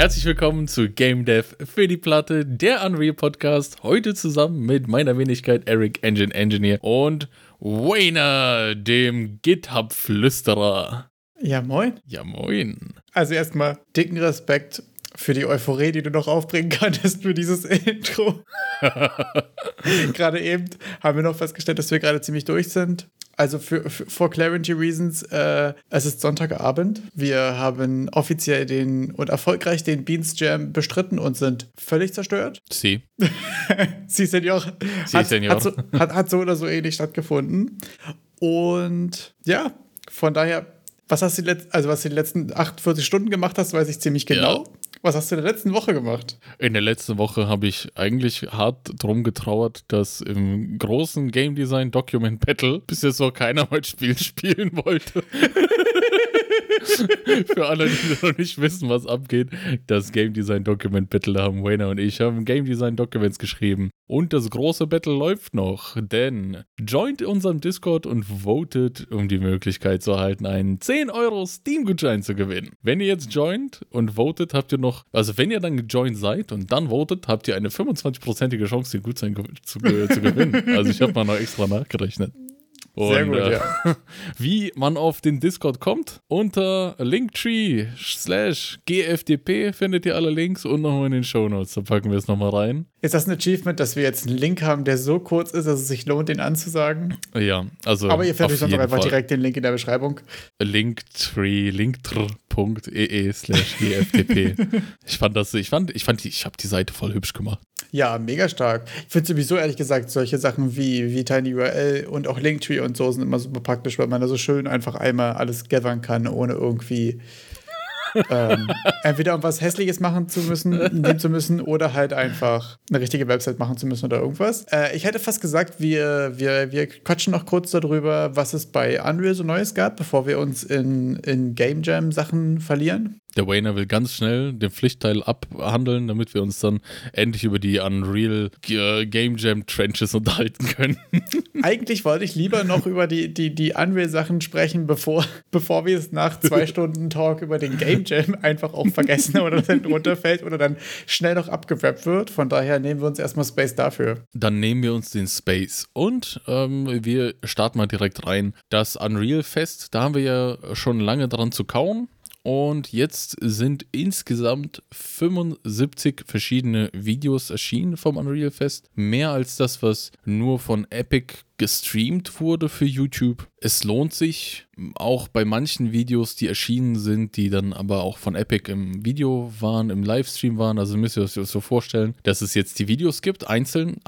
Herzlich willkommen zu Game Dev für die Platte, der Unreal Podcast. Heute zusammen mit meiner Wenigkeit Eric Engine Engineer und Wayner, dem GitHub-Flüsterer. Ja, moin. Ja, moin. Also erstmal dicken Respekt für die Euphorie, die du noch aufbringen kannst für dieses Intro. gerade eben haben wir noch festgestellt, dass wir gerade ziemlich durch sind. Also für, für for clarity reasons, äh, es ist Sonntagabend. Wir haben offiziell den und erfolgreich den Beans Jam bestritten und sind völlig zerstört. Sie. Sie, Senior. Sie, hat, Senior. Hat, so, hat, hat so oder so ähnlich stattgefunden. Und ja, von daher, was hast du die, also was du die letzten 48 Stunden gemacht hast, weiß ich ziemlich genau. Ja. Was hast du in der letzten Woche gemacht? In der letzten Woche habe ich eigentlich hart drum getrauert, dass im großen Game Design Document Battle bis jetzt noch keiner mein Spiel spielen wollte. Für alle, die noch nicht wissen, was abgeht, das Game Design Document Battle haben Wayner und ich haben Game Design Documents geschrieben. Und das große Battle läuft noch, denn joint unserem Discord und votet, um die Möglichkeit zu erhalten, einen 10 Euro Steam-Gutschein zu gewinnen. Wenn ihr jetzt joint und votet, habt ihr noch, also wenn ihr dann gejoint seid und dann votet, habt ihr eine 25-prozentige Chance, den Gutschein zu, zu gewinnen. Also ich habe mal noch extra nachgerechnet. Und, Sehr gut, äh, ja. Wie man auf den Discord kommt, unter Linktree slash GFDP findet ihr alle Links und nochmal in den Shownotes. Da packen wir es nochmal rein. Ist das ein Achievement, dass wir jetzt einen Link haben, der so kurz ist, dass es sich lohnt, den anzusagen? Ja, also. Aber ihr findet sonst auch einfach Fall. direkt den Link in der Beschreibung. Linktree, linktr.ee slash GFDP. ich fand das, ich fand, ich fand, die, ich habe die Seite voll hübsch gemacht. Ja, mega stark. Ich finde sowieso ehrlich gesagt, solche Sachen wie, wie TinyURL und auch Linktree und so sind immer super praktisch, weil man da so schön einfach einmal alles gathern kann, ohne irgendwie ähm, entweder um was Hässliches machen zu müssen, nehmen zu müssen oder halt einfach eine richtige Website machen zu müssen oder irgendwas. Äh, ich hätte fast gesagt, wir, wir, wir quatschen noch kurz darüber, was es bei Unreal so Neues gab, bevor wir uns in, in Game Jam Sachen verlieren. Der Wayner will ganz schnell den Pflichtteil abhandeln, damit wir uns dann endlich über die Unreal äh, Game Jam Trenches unterhalten können. Eigentlich wollte ich lieber noch über die, die, die Unreal-Sachen sprechen, bevor, bevor wir es nach zwei Stunden Talk über den Game Jam einfach auch vergessen oder dann runterfällt oder dann schnell noch abgewrappt wird. Von daher nehmen wir uns erstmal Space dafür. Dann nehmen wir uns den Space und ähm, wir starten mal direkt rein. Das Unreal Fest, da haben wir ja schon lange dran zu kauen. Und jetzt sind insgesamt 75 verschiedene Videos erschienen vom Unreal Fest. Mehr als das, was nur von Epic gestreamt wurde für YouTube. Es lohnt sich auch bei manchen Videos, die erschienen sind, die dann aber auch von Epic im Video waren, im Livestream waren. Also müsst ihr euch das so vorstellen, dass es jetzt die Videos gibt, einzeln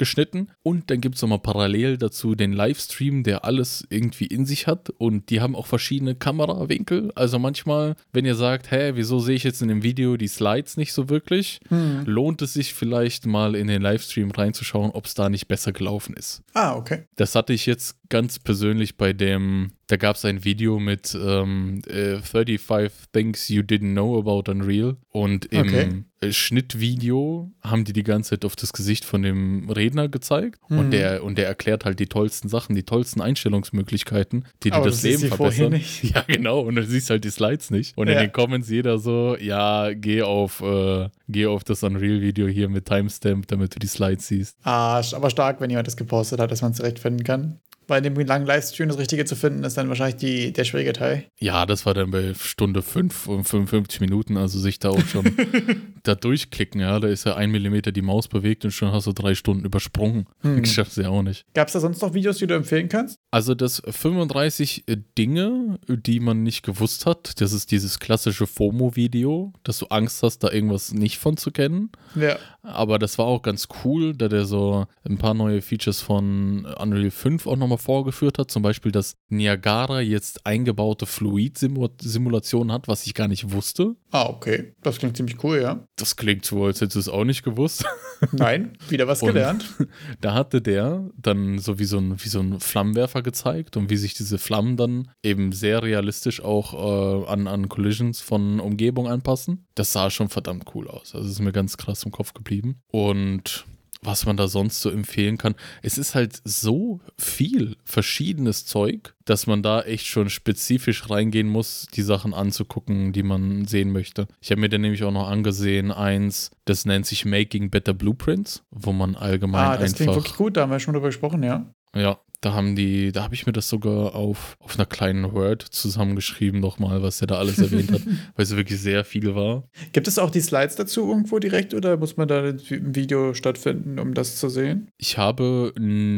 abgeschnitten. Und dann gibt es nochmal parallel dazu den Livestream, der alles irgendwie in sich hat. Und die haben auch verschiedene Kamerawinkel. Also manchmal, wenn ihr sagt, hä, wieso sehe ich jetzt in dem Video die Slides nicht so wirklich, lohnt es sich vielleicht mal in den Livestream reinzuschauen, ob es da nicht besser gelaufen ist. Ah, okay. Das hatte ich jetzt ganz persönlich bei dem, da gab es ein Video mit ähm, äh, 35 Things You Didn't Know About Unreal und im Okay. äh, Schnittvideo haben die die ganze Zeit auf das Gesicht von dem Redner gezeigt und, Mhm. der, und der erklärt halt die tollsten Sachen, die tollsten Einstellungsmöglichkeiten, die dir das Leben verbessern. nicht. Ja, genau, und du siehst halt die Slides nicht. Und in Ja. den Comments jeder so, ja, geh auf, äh, geh auf das Unreal-Video hier mit Timestamp, damit du die Slides siehst. Ah, aber stark, wenn jemand das gepostet hat, dass man es direkt finden kann. Bei dem langen Livestream das Richtige zu finden, ist dann wahrscheinlich die, der schwierige Teil. Ja, das war dann bei Stunde 5 und 55 Minuten, also sich da auch schon da durchklicken, ja, da ist ja ein Millimeter die Maus bewegt und schon hast du drei Stunden übersprungen. Hm. Ich schaff's ja auch nicht. Gab es da sonst noch Videos, die du empfehlen kannst? Also das 35 Dinge, die man nicht gewusst hat, das ist dieses klassische FOMO-Video, dass du Angst hast, da irgendwas nicht von zu kennen. Ja. Aber das war auch ganz cool, da der so ein paar neue Features von Unreal 5 auch nochmal vorgeführt hat. Zum Beispiel, dass Niagara jetzt eingebaute Fluid-Simulation hat, was ich gar nicht wusste. Ah, okay. Das klingt ziemlich cool, ja. Das klingt so, als hättest du es auch nicht gewusst. Nein, wieder was gelernt. Da hatte der dann so wie so ein, wie so ein Flammenwerfer gezeigt und wie sich diese Flammen dann eben sehr realistisch auch äh, an, an Collisions von Umgebung anpassen. Das sah schon verdammt cool aus. Also ist mir ganz krass im Kopf geblieben. Und was man da sonst so empfehlen kann. Es ist halt so viel verschiedenes Zeug, dass man da echt schon spezifisch reingehen muss, die Sachen anzugucken, die man sehen möchte. Ich habe mir dann nämlich auch noch angesehen, eins, das nennt sich Making Better Blueprints, wo man allgemein ah, das einfach. klingt wirklich gut, da haben wir schon drüber gesprochen, ja. Ja, da haben die, da habe ich mir das sogar auf, auf einer kleinen Word zusammengeschrieben nochmal, was er da alles erwähnt hat, weil es wirklich sehr viel war. Gibt es auch die Slides dazu irgendwo direkt oder muss man da im Video stattfinden, um das zu sehen? Ich habe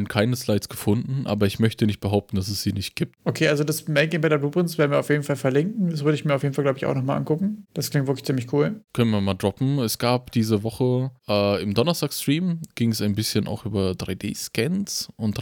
keine Slides gefunden, aber ich möchte nicht behaupten, dass es sie nicht gibt. Okay, also das Making Better Blueprints werden wir auf jeden Fall verlinken. Das würde ich mir auf jeden Fall, glaube ich, auch nochmal angucken. Das klingt wirklich ziemlich cool. Können wir mal droppen. Es gab diese Woche äh, im Donnerstag-Stream ging es ein bisschen auch über 3D-Scans und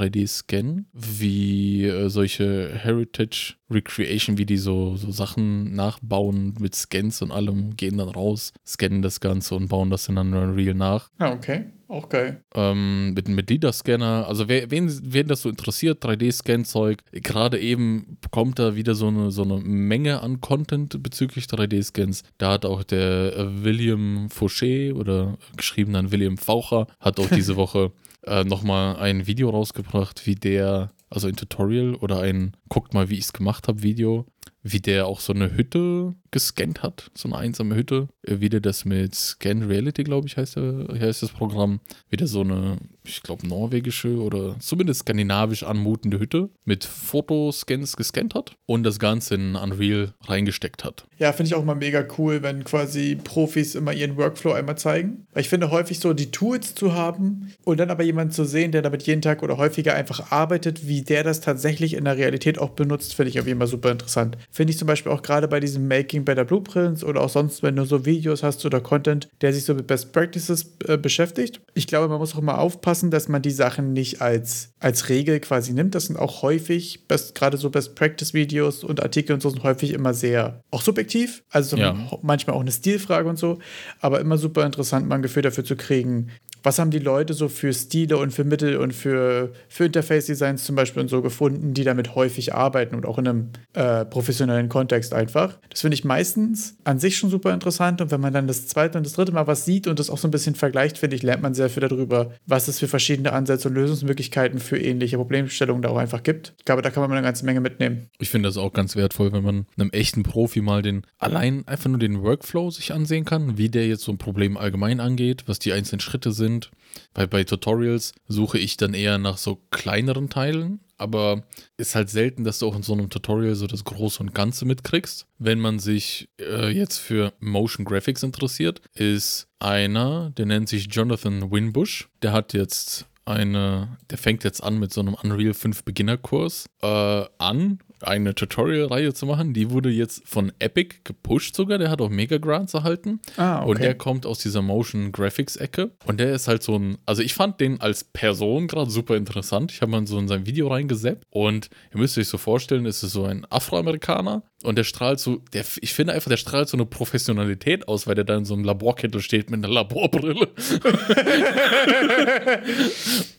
3D-Scan, wie äh, solche Heritage Recreation, wie die so, so Sachen nachbauen mit Scans und allem, gehen dann raus, scannen das Ganze und bauen das in Unreal nach. Ah, okay. Auch geil. Ähm, mit, mit LIDAR-Scanner, also wer, wen, wen das so interessiert, 3D-Scan-Zeug, gerade eben kommt da wieder so eine, so eine Menge an Content bezüglich 3D-Scans. Da hat auch der äh, William Fauché oder geschrieben dann William Faucher, hat auch diese Woche äh, nochmal ein Video rausgebracht, wie der also ein Tutorial oder ein guckt mal, wie ich es gemacht habe Video, wie der auch so eine Hütte gescannt hat, so eine einsame Hütte. Wie der das mit Scan Reality, glaube ich, heißt, der, heißt das Programm. Wie der so eine, ich glaube, norwegische oder zumindest skandinavisch anmutende Hütte mit Fotoscans gescannt hat und das Ganze in Unreal reingesteckt hat. Ja, finde ich auch mal mega cool, wenn quasi Profis immer ihren Workflow einmal zeigen. Weil ich finde häufig so die Tools zu haben und dann aber jemanden zu sehen, der damit jeden Tag oder häufiger einfach arbeitet, wie der das tatsächlich in der Realität auch benutzt, finde ich auf jeden Fall super interessant. Finde ich zum Beispiel auch gerade bei diesem Making Better Blueprints oder auch sonst, wenn du so Videos hast oder Content, der sich so mit Best Practices äh, beschäftigt. Ich glaube, man muss auch immer aufpassen, dass man die Sachen nicht als, als Regel quasi nimmt. Das sind auch häufig, gerade so Best Practice Videos und Artikel und so sind häufig immer sehr auch subjektiv. Also ja. manchmal auch eine Stilfrage und so. Aber immer super interessant, mal ein Gefühl dafür zu kriegen, was haben die Leute so für Stile und für Mittel und für, für Interface-Designs zum Beispiel und so gefunden, die damit häufig arbeiten und auch in einem äh, professionellen Kontext einfach. Das finde ich meistens an sich schon super interessant und wenn man dann das zweite und das dritte Mal was sieht und das auch so ein bisschen vergleicht, finde ich, lernt man sehr viel darüber, was es für verschiedene Ansätze und Lösungsmöglichkeiten für ähnliche Problemstellungen da auch einfach gibt. Ich glaube, da kann man eine ganze Menge mitnehmen. Ich finde das auch ganz wertvoll, wenn man einem echten Profi mal den, allein einfach nur den Workflow sich ansehen kann, wie der jetzt so ein Problem allgemein angeht, was die einzelnen Schritte sind sind. Weil bei Tutorials suche ich dann eher nach so kleineren Teilen, aber ist halt selten, dass du auch in so einem Tutorial so das Große und Ganze mitkriegst. Wenn man sich äh, jetzt für Motion Graphics interessiert, ist einer, der nennt sich Jonathan Winbush. Der hat jetzt eine, der fängt jetzt an mit so einem Unreal 5 Beginner-Kurs äh, an eine Tutorial-Reihe zu machen. Die wurde jetzt von Epic gepusht sogar. Der hat auch Mega Grants erhalten. Ah, okay. Und der kommt aus dieser Motion Graphics-Ecke. Und der ist halt so ein, also ich fand den als Person gerade super interessant. Ich habe mal so in sein Video reingeseppt. Und ihr müsst euch so vorstellen, es ist so ein Afroamerikaner. Und der strahlt so, der, ich finde einfach, der strahlt so eine Professionalität aus, weil der da in so einem Laborkittel steht mit einer Laborbrille.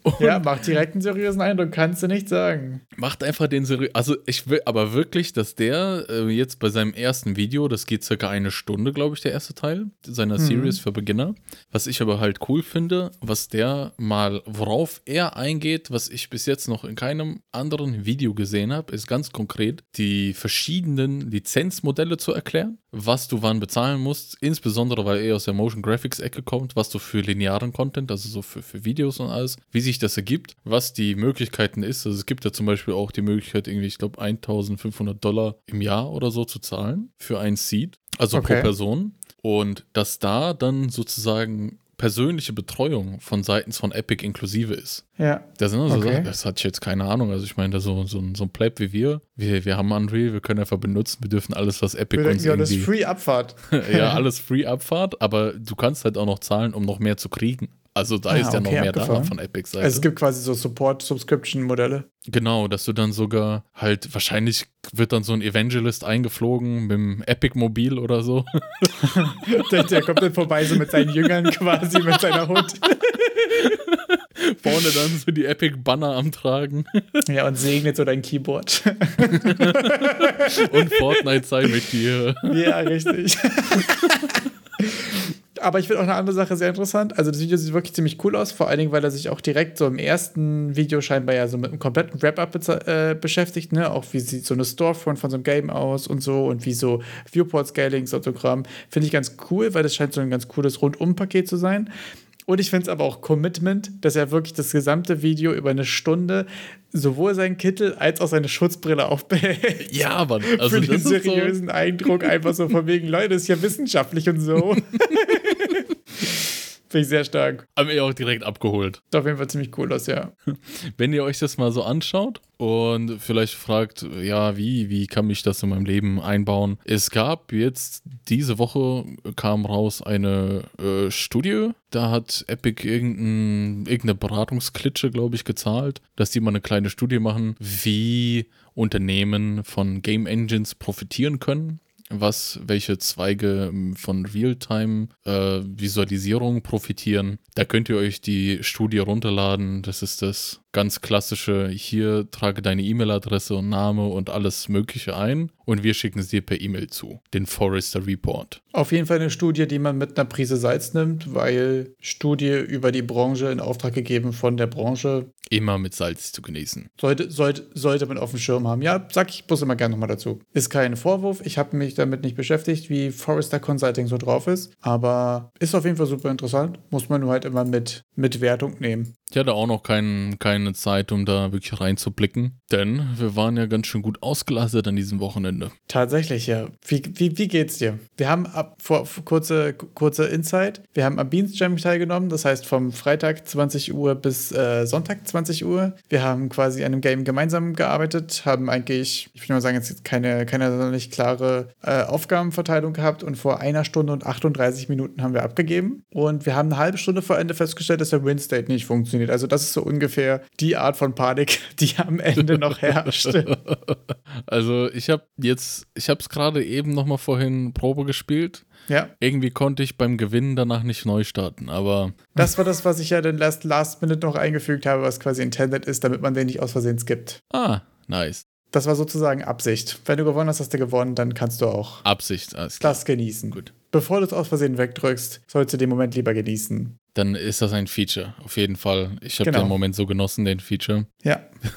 ja, macht direkt einen seriösen Eindruck, kannst du nicht sagen. Macht einfach den seriösen, also ich will aber wirklich, dass der äh, jetzt bei seinem ersten Video, das geht circa eine Stunde, glaube ich, der erste Teil seiner mhm. Series für Beginner. Was ich aber halt cool finde, was der mal, worauf er eingeht, was ich bis jetzt noch in keinem anderen Video gesehen habe, ist ganz konkret die verschiedenen Lizenzmodelle zu erklären, was du wann bezahlen musst, insbesondere weil er aus der Motion Graphics Ecke kommt, was du für linearen Content, also so für, für Videos und alles, wie sich das ergibt, was die Möglichkeiten ist. Also es gibt ja zum Beispiel auch die Möglichkeit, irgendwie, ich glaube, 1500 Dollar im Jahr oder so zu zahlen für ein Seed, also okay. pro Person. Und dass da dann sozusagen persönliche Betreuung von seitens von Epic inklusive ist. Ja. Das sind also okay. Sachen, das hatte ich jetzt keine Ahnung. Also ich meine, so, so, so ein Pleb wie wir, wir, wir haben Unreal, wir können einfach benutzen, wir dürfen alles, was Epic wir uns ja, das ist Free Abfahrt. ja, alles Free Abfahrt, aber du kannst halt auch noch zahlen, um noch mehr zu kriegen. Also da ah, ist ja okay, noch mehr abgefahren. da von Epic Seite. Also es gibt quasi so Support-Subscription-Modelle. Genau, dass du dann sogar halt, wahrscheinlich wird dann so ein Evangelist eingeflogen mit dem Epic-Mobil oder so. der, der, kommt dann vorbei so mit seinen Jüngern quasi, mit seiner Hut. Vorne dann so die Epic-Banner am Tragen. Ja, und segnet so dein Keyboard. und Fortnite sei mit dir. Ja, richtig. Aber ich finde auch eine andere Sache sehr interessant. Also das Video sieht wirklich ziemlich cool aus, vor allen Dingen, weil er sich auch direkt so im ersten Video scheinbar ja so mit einem kompletten Wrap-up äh, beschäftigt, ne? Auch wie sieht so eine Storefront von so einem Game aus und so und wie so Viewport-Scaling, so Autogramm. Finde ich ganz cool, weil das scheint so ein ganz cooles Rundum-Paket zu sein. Und ich finde es aber auch Commitment, dass er wirklich das gesamte Video über eine Stunde sowohl seinen Kittel als auch seine Schutzbrille aufbehält. Ja, aber also Für den das ist so, seriösen Eindruck einfach so von wegen, Leute, das ist ja wissenschaftlich und so. Finde ich sehr stark. haben wir auch direkt abgeholt. Sieht auf jeden Fall ziemlich cool aus, ja. Wenn ihr euch das mal so anschaut und vielleicht fragt, ja, wie, wie kann ich das in meinem Leben einbauen? Es gab jetzt diese Woche kam raus eine äh, Studie, da hat Epic irgendein, irgendeine Beratungsklitsche, glaube ich, gezahlt, dass die mal eine kleine Studie machen, wie Unternehmen von Game Engines profitieren können was, welche Zweige ähm, von Realtime-Visualisierung äh, profitieren. Da könnt ihr euch die Studie runterladen. Das ist das ganz klassische, hier trage deine E-Mail-Adresse und Name und alles Mögliche ein und wir schicken es dir per E-Mail zu. Den Forrester Report. Auf jeden Fall eine Studie, die man mit einer Prise Salz nimmt, weil Studie über die Branche in Auftrag gegeben von der Branche. Immer mit Salz zu genießen. Sollte, sollte, sollte man auf dem Schirm haben. Ja, sag ich bloß immer gerne nochmal dazu. Ist kein Vorwurf. Ich habe mich damit nicht beschäftigt, wie Forrester Consulting so drauf ist. Aber ist auf jeden Fall super interessant. Muss man nur halt immer mit, mit Wertung nehmen. Ich hatte auch noch kein, keine Zeit, um da wirklich reinzublicken, denn wir waren ja ganz schön gut ausgelastet an diesem Wochenende. Tatsächlich, ja. Wie, wie, wie geht's dir? Wir haben ab vor, kurze, kurze Insight. Wir haben am Beans Jam teilgenommen, das heißt vom Freitag 20 Uhr bis äh, Sonntag 20 Uhr. Wir haben quasi an einem Game gemeinsam gearbeitet, haben eigentlich, ich würde mal sagen, jetzt keine, keine sonderlich klare äh, Aufgabenverteilung gehabt und vor einer Stunde und 38 Minuten haben wir abgegeben. Und wir haben eine halbe Stunde vor Ende festgestellt, dass der Win-State nicht funktioniert. Also das ist so ungefähr die Art von Panik, die am Ende noch herrscht. Also ich habe jetzt, ich habe es gerade eben noch mal vorhin Probe gespielt. ja. Irgendwie konnte ich beim Gewinnen danach nicht neu starten, aber Das war das, was ich ja dann last, last Minute noch eingefügt habe, was quasi intended ist, damit man den nicht aus Versehen skippt. ah, nice. Das war sozusagen Absicht. Wenn du gewonnen hast, hast du gewonnen, dann kannst du auch Absicht, alles klar. das genießen. Gut. Bevor du es aus Versehen wegdrückst, sollst du den Moment lieber genießen. Dann ist das ein Feature, auf jeden Fall. Ich habe Genau. den Moment so genossen, den Feature. Ja.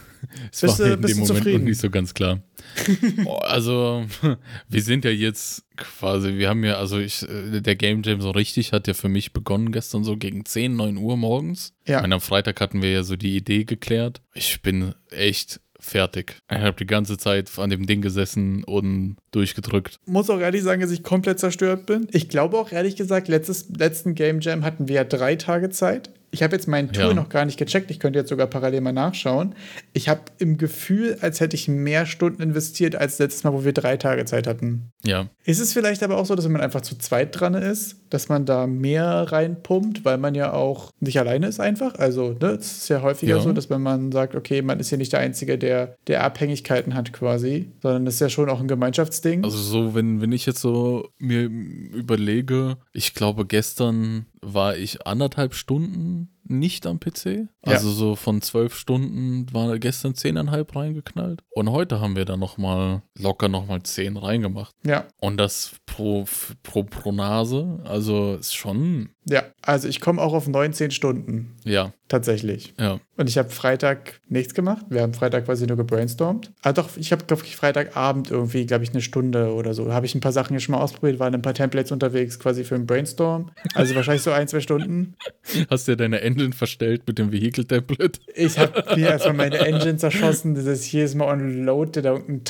Es Bist war du- in dem Moment zufrieden? noch nicht so ganz klar. also, wir sind ja jetzt quasi, wir haben ja, also ich, äh, der Game Jam so richtig hat ja für mich begonnen gestern so gegen 10, 9 Uhr morgens. Ja. Meine, am Freitag hatten wir ja so die Idee geklärt. Ich bin echt fertig. Ich habe die ganze Zeit an dem Ding gesessen und durchgedrückt. Muss auch ehrlich sagen, dass ich komplett zerstört bin. Ich glaube auch ehrlich gesagt, letztes, letzten Game Jam hatten wir ja drei Tage Zeit. Ich habe jetzt meinen Tool Ja. noch gar nicht gecheckt. Ich könnte jetzt sogar parallel mal nachschauen. Ich habe im Gefühl, als hätte ich mehr Stunden investiert als letztes Mal, wo wir drei Tage Zeit hatten. Ja, Ist es vielleicht aber auch so, dass wenn man einfach zu zweit dran ist, dass man da mehr reinpumpt, weil man ja auch nicht alleine ist einfach? Also, ne, es ist ja häufiger Ja. so, dass wenn man sagt, okay, man ist hier nicht der Einzige, der, der Abhängigkeiten hat quasi, sondern es ist ja schon auch ein Gemeinschaftsding. Also so, wenn, wenn ich jetzt so mir überlege, ich glaube, gestern war ich anderthalb Stunden nicht am PC. Also so von zwölf Stunden war gestern zehneinhalb reingeknallt. Und heute haben wir da nochmal locker nochmal zehn reingemacht. ja, Und das pro, pro, pro Nase, also ist schon, ja. Also ich komme auch auf 19 Stunden, ja, tatsächlich. ja. Und ich habe Freitag nichts gemacht. Wir haben Freitag quasi nur gebrainstormt. Ah, doch, ich habe, glaube ich, Freitagabend irgendwie, glaube ich, eine Stunde oder so. Habe ich ein paar Sachen hier schon mal ausprobiert, waren ein paar Templates unterwegs quasi für einen Brainstorm. Also wahrscheinlich so ein, zwei Stunden. Hast dir deine Engine verstellt mit dem Vehicle-Template? Ich habe mir erstmal meine Engine zerschossen. Das ist jedes Mal on load, der da irgendein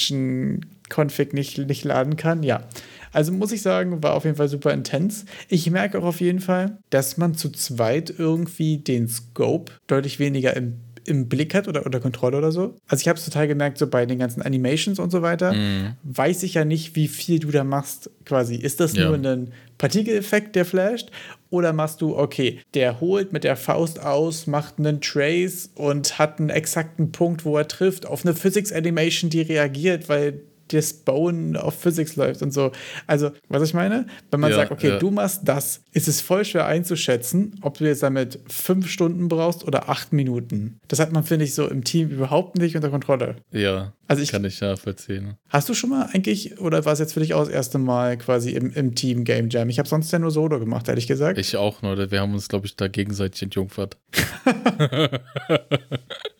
Tire-Function-Config nicht, nicht laden kann. Ja. Also muss ich sagen, war auf jeden Fall super intens. Ich merke auch auf jeden Fall, dass man zu zweit irgendwie den Scope deutlich weniger im, im Blick hat oder unter Kontrolle oder so. Also ich habe es total gemerkt, so bei den ganzen Animations und so weiter, Mhm. weiß ich ja nicht, wie viel du da machst quasi. Ist das Ja. nur ein Partikeleffekt, der flasht? Oder machst du, okay, der holt mit der Faust aus, macht einen Trace und hat einen exakten Punkt, wo er trifft, auf eine Physics Animation, die reagiert, weil das Bauen auf Physics läuft und so. Also, was ich meine, wenn man Ja, sagt, okay, ja. du machst das, ist es voll schwer einzuschätzen, ob du jetzt damit fünf Stunden brauchst oder acht Minuten. Das hat man, finde ich, so im Team überhaupt nicht unter Kontrolle. Ja, Also ich, kann ich ja verziehen. hast du schon mal eigentlich, oder war es jetzt für dich auch das erste Mal quasi im, im Team Game Jam? Ich habe sonst ja nur Solo gemacht, ehrlich gesagt. Ich auch nur. Wir haben uns, glaube ich, da gegenseitig entjungfert.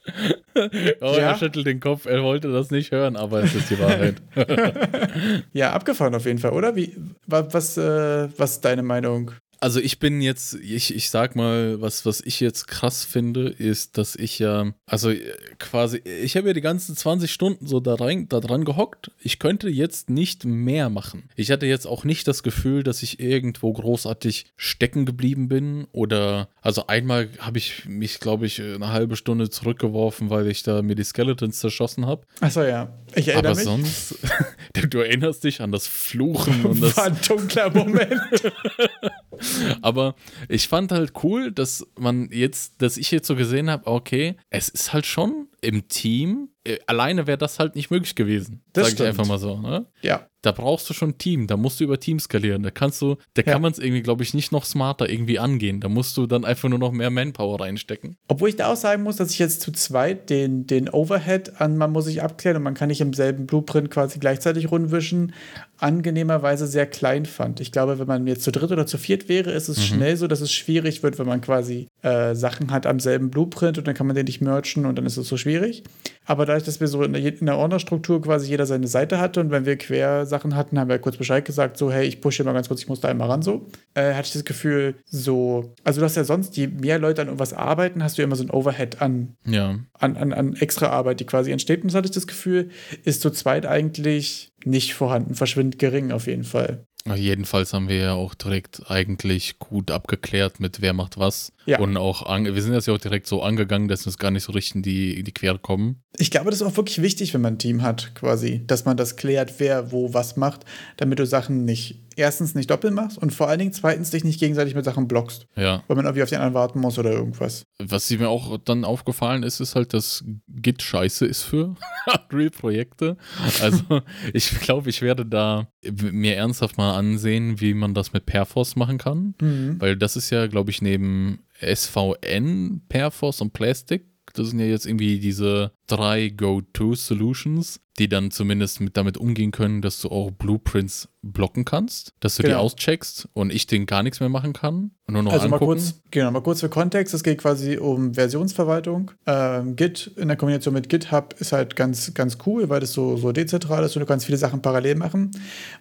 oh, Ja? er schüttelt den Kopf. Er wollte das nicht hören, aber es ist die Wahrheit. Ja, abgefahren auf jeden Fall, oder? Wie, wa- was, äh, was ist deine Meinung? Also ich bin jetzt, ich, ich sag mal, was, was ich jetzt krass finde, ist, dass ich ja, also äh, quasi, ich habe ja die ganzen 20 Stunden so da, rein, da dran gehockt. Ich könnte jetzt nicht mehr machen. Ich hatte jetzt auch nicht das Gefühl, dass ich irgendwo großartig stecken geblieben bin oder, also einmal habe ich mich, glaube ich, eine halbe Stunde zurückgeworfen, weil ich da mir die Skeletons zerschossen habe. Achso, ja. Ich erinnere Aber mich. sonst, du, erinnerst dich an das Fluchen und das war ein dunkler Moment. Aber ich fand halt cool, dass man jetzt, dass ich jetzt so gesehen habe, okay, es ist halt schon im Team, äh, alleine wäre das halt nicht möglich gewesen. Das sag ich stimmt. einfach mal so. Ne? ja. Da brauchst du schon ein Team, da musst du über Team skalieren. Da kannst du, da Ja. kann man es irgendwie, glaube ich, nicht noch smarter irgendwie angehen. Da musst du dann einfach nur noch mehr Manpower reinstecken. Obwohl ich da auch sagen muss, dass ich jetzt zu zweit den, den Overhead an, man muss sich abklären und man kann nicht im selben Blueprint quasi gleichzeitig rundwischen, angenehmerweise sehr klein fand. Ich glaube, wenn man jetzt zu dritt oder zu viert wäre, ist es schnell so, dass es schwierig wird, wenn man quasi äh, Sachen hat am selben Blueprint und dann kann man den nicht merchen und dann ist es so schwierig. Aber dadurch, dass wir so in der, in der Ordnerstruktur quasi jeder seine Seite hatte und wenn wir quer Sachen hatten, haben wir kurz Bescheid gesagt, so, hey, ich pushe mal ganz kurz, ich muss da einmal ran, so. Äh, hatte ich das Gefühl, so, also du hast ja sonst, je mehr Leute an irgendwas arbeiten, hast du ja immer so ein Overhead an, Ja. an, an, an extra Arbeit, die quasi entsteht. Und das hatte ich das Gefühl, ist zu zweit eigentlich nicht vorhanden, verschwindend gering auf jeden Fall. Jedenfalls haben wir ja auch direkt eigentlich gut abgeklärt mit wer macht was. Ja. Und auch, wir sind das ja auch direkt so angegangen, dass wir uns gar nicht so richtig in die, in die Quere kommen. Ich glaube, das ist auch wirklich wichtig, wenn man ein Team hat, quasi, dass man das klärt, wer wo was macht, damit du Sachen nicht, erstens nicht doppelt machst und vor allen Dingen zweitens dich nicht gegenseitig mit Sachen blockst, Ja. weil man irgendwie auf den anderen warten muss oder irgendwas. Was mir auch dann aufgefallen ist, ist halt, dass Git scheiße ist für Unreal-Projekte. Also ich glaube, ich werde da mir ernsthaft mal ansehen, wie man das mit Perforce machen kann. Weil das ist ja, glaube ich, neben SVN, Perforce und Plastic, das sind ja jetzt irgendwie diese drei Go-To-Solutions, die dann zumindest mit damit umgehen können, dass du auch Blueprints blocken kannst, dass du die Genau. auscheckst und ich den gar nichts mehr machen kann und nur noch Also mal angucken. kurz, genau, mal kurz für Kontext. Es geht quasi um Versionsverwaltung. Ähm, Git in der Kombination mit GitHub ist halt ganz, ganz cool, weil das so, so dezentral ist und du kannst viele Sachen parallel machen.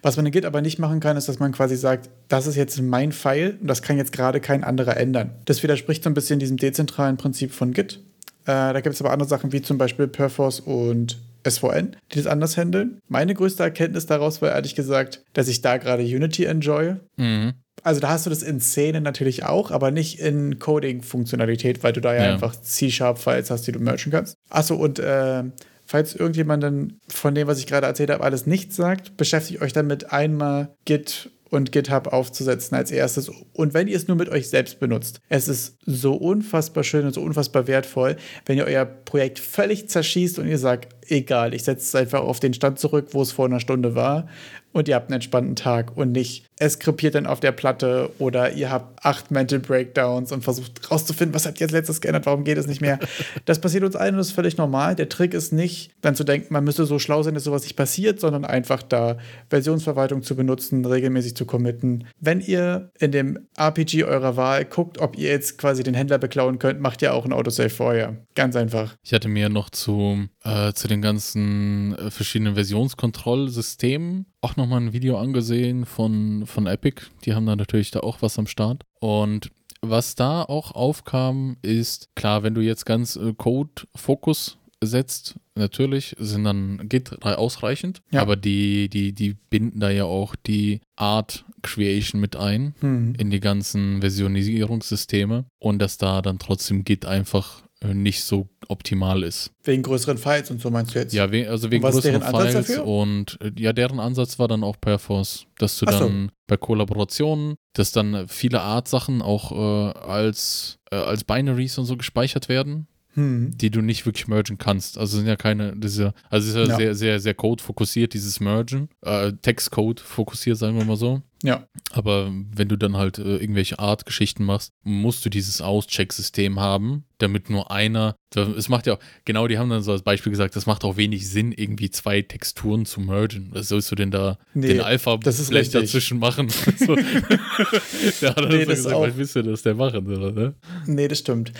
Was man in Git aber nicht machen kann, ist, dass man quasi sagt, das ist jetzt mein File und das kann jetzt gerade kein anderer ändern. Das widerspricht so ein bisschen diesem dezentralen Prinzip von Git. Äh, da gibt es aber andere Sachen wie zum Beispiel Perforce und SVN, die das anders handeln. Meine größte Erkenntnis daraus war ehrlich gesagt, dass ich da gerade Unity enjoy. Mhm. Also da hast du das in Szenen natürlich auch, aber nicht in Coding-Funktionalität, weil du da ja, Ja. einfach C-Sharp-Files hast, die du merchen kannst. Achso, und äh, falls irgendjemanden von dem, was ich gerade erzählt habe, alles nichts sagt, beschäftigt euch damit einmal Git und GitHub aufzusetzen als erstes. Und wenn ihr es nur mit euch selbst benutzt, es ist so unfassbar schön und so unfassbar wertvoll, wenn ihr euer Projekt völlig zerschießt und ihr sagt, egal, ich setze es einfach auf den Stand zurück, wo es vor einer Stunde war und ihr habt einen entspannten Tag und nicht, es krepiert dann auf der Platte oder ihr habt acht Mental Breakdowns und versucht rauszufinden, was habt ihr als letztes geändert, warum geht es nicht mehr. Das passiert uns allen und das ist völlig normal. Der Trick ist nicht, dann zu denken, man müsste so schlau sein, dass sowas nicht passiert, sondern einfach da Versionsverwaltung zu benutzen, regelmäßig zu committen. Wenn ihr in dem RPG eurer Wahl guckt, ob ihr jetzt quasi den Händler beklauen könnt, macht ihr auch ein Autosave vorher. Ganz einfach. Ich hatte mir noch zu, äh, zu den ganzen äh, verschiedenen Versionskontrollsystemen auch nochmal ein Video angesehen von, von Epic. Die haben da natürlich da auch was am Start. Und was da auch aufkam, ist, klar, wenn du jetzt ganz äh, Code-Fokus setzt, natürlich sind dann Git ausreichend, Ja. aber die, die, die binden da ja auch die Art Creation mit ein Hm. in die ganzen Versionisierungssysteme und dass da dann trotzdem Git einfach nicht so optimal ist. Wegen größeren Files und so meinst du jetzt? Ja, we also wegen größeren Files und äh, ja, deren Ansatz war dann auch Perforce, dass du Ach so. dann bei Kollaborationen, dass dann viele Art-Sachen auch äh, als, äh, als Binaries und so gespeichert werden. Hm. die du nicht wirklich mergen kannst. Also sind ja keine, das ist ja, also ist ja, Ja. sehr, sehr, sehr Code-fokussiert, dieses Mergen, äh, Text-Code fokussiert, sagen wir mal so. Ja. Aber wenn du dann halt äh, irgendwelche Art-Geschichten machst, musst du dieses Auscheck-System haben, damit nur einer. Es macht ja auch, genau, die haben dann so als Beispiel gesagt, das macht auch wenig Sinn, irgendwie zwei Texturen zu mergen. Was sollst du denn da Nee, den alpha das ist vielleicht richtig. dazwischen machen? so. Hat dann Nee, so das gesagt, auch. was willst du das denn machen? Oder, ne? Nee, das stimmt.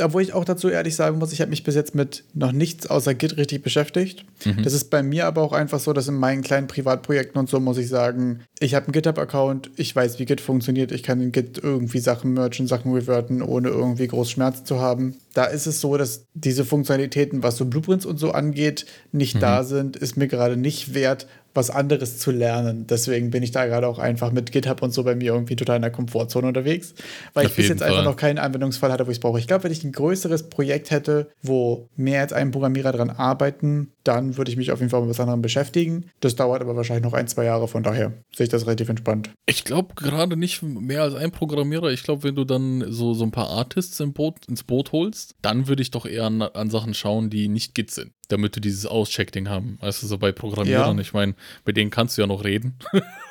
Obwohl ich auch dazu ehrlich sagen muss, ich habe mich bis jetzt mit noch nichts außer Git richtig beschäftigt. Das ist bei mir aber auch einfach so, dass in meinen kleinen Privatprojekten und so muss ich sagen, ich habe einen GitHub-Account, ich weiß, wie Git funktioniert, ich kann in Git irgendwie Sachen mergen, Sachen reverten, ohne irgendwie groß Schmerz zu haben. Da ist es so, dass diese Funktionalitäten, was so Blueprints und so angeht, nicht da sind, ist mir gerade nicht wert, was anderes zu lernen. Deswegen bin ich da gerade auch einfach mit GitHub und so bei mir irgendwie total in der Komfortzone unterwegs, weil Auf ich bis jetzt einfach Fall. noch keinen Anwendungsfall hatte, wo ich es brauche. Ich glaube, wenn ich ein größeres Projekt hätte, wo mehr als ein Programmierer dran arbeiten, dann würde ich mich auf jeden Fall mit was anderem beschäftigen. Das dauert aber wahrscheinlich noch ein, zwei Jahre, von daher sehe ich das relativ entspannt. Ich glaube gerade nicht mehr als ein Programmierer. Ich glaube, wenn du dann so, so ein paar Artists im Boot, ins Boot holst, dann würde ich doch eher an, an Sachen schauen, die nicht Git sind, damit du dieses Auscheck-Ding haben. Weißt du, so bei Programmierern, Ja. ich meine, mit denen kannst du ja noch reden.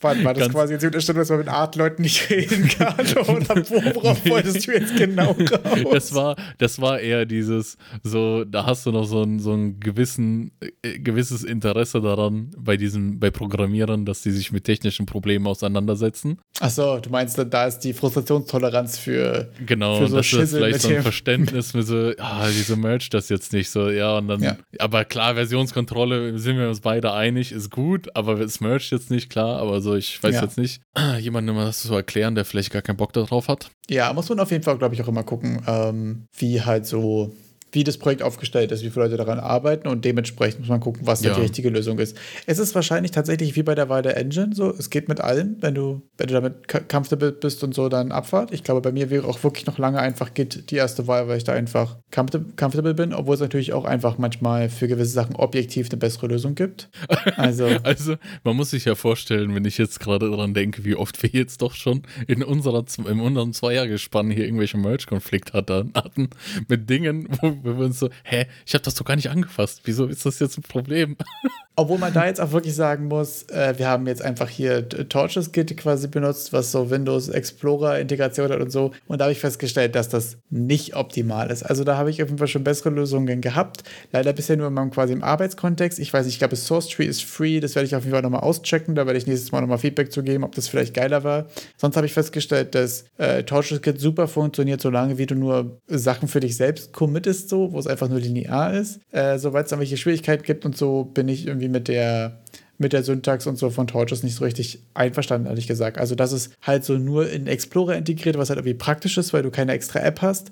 War, war das Ganz- quasi jetzt die Unterstellung, dass man mit Art-Leuten nicht reden kann? Oder worauf wolltest du jetzt genau raus? Das war, das war eher dieses, so, da hast du noch so ein, so ein gewissen, äh, gewisses Interesse daran, bei diesen, bei Programmierern, dass die sich mit technischen Problemen auseinandersetzen. Achso, du meinst, da ist die Frustrationstoleranz für. Genau, Für so das ist Schissel vielleicht mit so ein Verständnis mit so, ah, wieso merch das jetzt nicht so, ja, und dann, Ja. aber klar, Versionskontrolle sind wir uns beide einig, ist gut, aber es mercht jetzt nicht, klar, aber so, ich weiß Ja. jetzt nicht, jemandem das zu erklären, der vielleicht gar keinen Bock darauf hat. Ja, muss man auf jeden Fall, glaube ich, auch immer gucken, ähm, wie halt so, wie das Projekt aufgestellt ist, wie viele Leute daran arbeiten und dementsprechend muss man gucken, was Ja. die richtige Lösung ist. Es ist wahrscheinlich tatsächlich wie bei der Wahl der Engine so, es geht mit allem, wenn du, wenn du damit co- comfortable bist und so, dann Abfahrt. Ich glaube, bei mir wäre auch wirklich noch lange einfach Git die erste Wahl, weil ich da einfach comfortable bin, obwohl es natürlich auch einfach manchmal für gewisse Sachen objektiv eine bessere Lösung gibt. Also, Also, man muss sich ja vorstellen, wenn ich jetzt gerade daran denke, wie oft wir jetzt doch schon in unserer, in unserem Zweiergespann hier irgendwelche Merge-Konflikte hatten, hatten mit Dingen, wo, wo wir uns so, hä, ich habe das doch gar nicht angefasst. Wieso ist das jetzt ein Problem? Obwohl man da jetzt auch wirklich sagen muss, äh, wir haben jetzt einfach hier T- Torches Git quasi benutzt, was so Windows Explorer Integration hat und so. Und da habe ich festgestellt, dass das nicht optimal ist. Also da habe ich auf jeden Fall schon bessere Lösungen gehabt. Leider bisher nur in meinem quasi im Arbeitskontext. Ich weiß nicht, ich glaube, Source Tree ist free. Das werde ich auf jeden Fall nochmal auschecken. Da werde ich nächstes Mal nochmal Feedback zu geben, ob das vielleicht geiler war. Sonst habe ich festgestellt, dass äh, Torches Git super funktioniert, solange wie du nur Sachen für dich selbst committest, so, wo es einfach nur linear ist. Äh, Sobald es dann welche Schwierigkeiten gibt und so, bin ich irgendwie mit der mit der Syntax und so von Torches nicht so richtig einverstanden, ehrlich gesagt. Also, das ist halt so nur in Explorer integriert, was halt irgendwie praktisch ist, weil du keine extra App hast.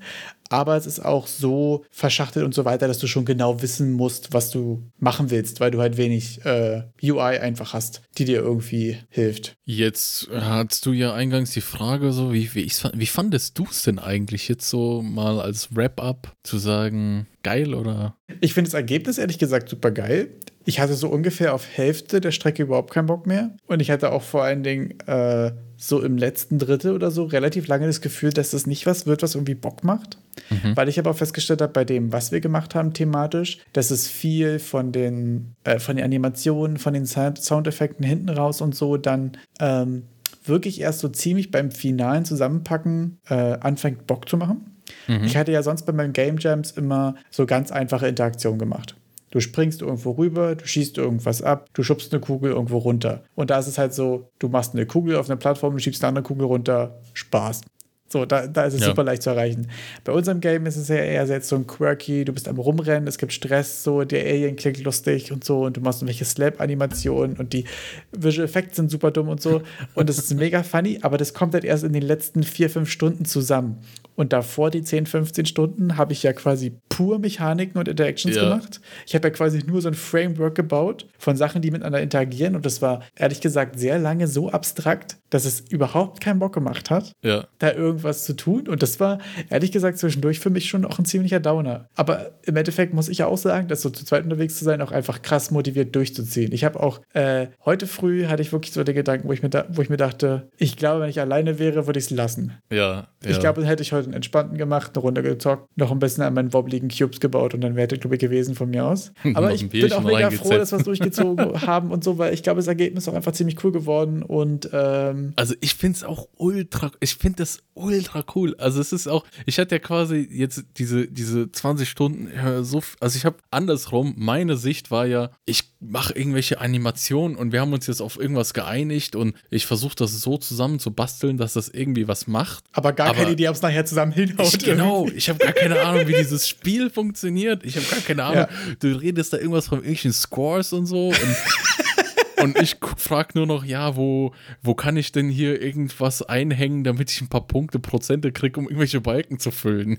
Aber es ist auch so verschachtelt und so weiter, dass du schon genau wissen musst, was du machen willst, weil du halt wenig äh, UI einfach hast, die dir irgendwie hilft. Jetzt hattest du ja eingangs die Frage so, wie, wie, wie fandest du es denn eigentlich jetzt so mal als Wrap-up zu sagen, geil oder? Ich finde das Ergebnis ehrlich gesagt super geil. Ich hatte so ungefähr auf Hälfte der Strecke überhaupt keinen Bock mehr. Und ich hatte auch vor allen Dingen äh, so im letzten Drittel oder so relativ lange das Gefühl, dass das nicht was wird, was irgendwie Bock macht. Weil ich aber auch festgestellt habe, bei dem, was wir gemacht haben thematisch, dass es viel von den, äh, von den Animationen, von den Sound Soundeffekten hinten raus und so dann ähm, wirklich erst so ziemlich beim finalen Zusammenpacken äh, anfängt, Bock zu machen. Ich hatte ja sonst bei meinen Game Jams immer so ganz einfache Interaktionen gemacht. Du springst irgendwo rüber, du schießt irgendwas ab, du schubst eine Kugel irgendwo runter. Und da ist es halt so, du machst eine Kugel auf einer Plattform, du schiebst eine andere Kugel runter, Spaß. So, da, da ist es Ja. super leicht zu erreichen. Bei unserem Game ist es ja eher jetzt so ein quirky, du bist am Rumrennen, es gibt Stress, so, der Alien klingt lustig und so und du machst irgendwelche Slap-Animationen und die Visual Effects sind super dumm und so. Und es ist mega funny, aber das kommt halt erst in den letzten vier, fünf Stunden zusammen. Und davor, die 10, 15 Stunden, habe ich ja quasi pur Mechaniken und Interactions Ja. gemacht. Ich habe ja quasi nur so ein Framework gebaut von Sachen, die miteinander interagieren. Und das war ehrlich gesagt sehr lange so abstrakt, dass es überhaupt keinen Bock gemacht hat Ja. da irgendwas zu tun. Und das war, ehrlich gesagt, zwischendurch für mich schon auch ein ziemlicher Downer. Aber im Endeffekt muss ich ja auch sagen, dass so zu zweit unterwegs zu sein auch einfach krass motiviert durchzuziehen. Ich habe auch äh, heute früh hatte ich wirklich so den Gedanken, wo ich mir, da, wo ich mir dachte, ich glaube, wenn ich alleine wäre, würde ich es lassen. Ja. Ich ja. glaube, dann hätte ich heute einen entspannten gemacht, eine Runde gezockt, noch ein bisschen an meinen wobbligen Cubes gebaut und dann wäre der ich gewesen von mir aus. Aber ich bin auch mega froh, dass wir es durchgezogen haben und so, weil ich glaube, das Ergebnis ist auch einfach ziemlich cool geworden und ähm also ich finde es auch ultra, ich finde das ultra cool. Also es ist auch, ich hatte ja quasi jetzt diese, diese 20 Stunden so, also ich habe andersrum, meine Sicht war ja, ich mache irgendwelche Animationen und wir haben uns jetzt auf irgendwas geeinigt und ich versuche das so zusammen zu basteln, dass das irgendwie was macht. Aber gar aber keine Idee, ob es nachher zusammen hinhaut. Ich, genau, ich habe gar keine Ahnung, wie dieses Spiel funktioniert. Ich habe gar keine Ahnung. Ja. Du redest da irgendwas von irgendwelchen Scores und so und Und ich frage nur noch, ja, wo, wo kann ich denn hier irgendwas einhängen, damit ich ein paar Punkte, Prozente kriege, um irgendwelche Balken zu füllen?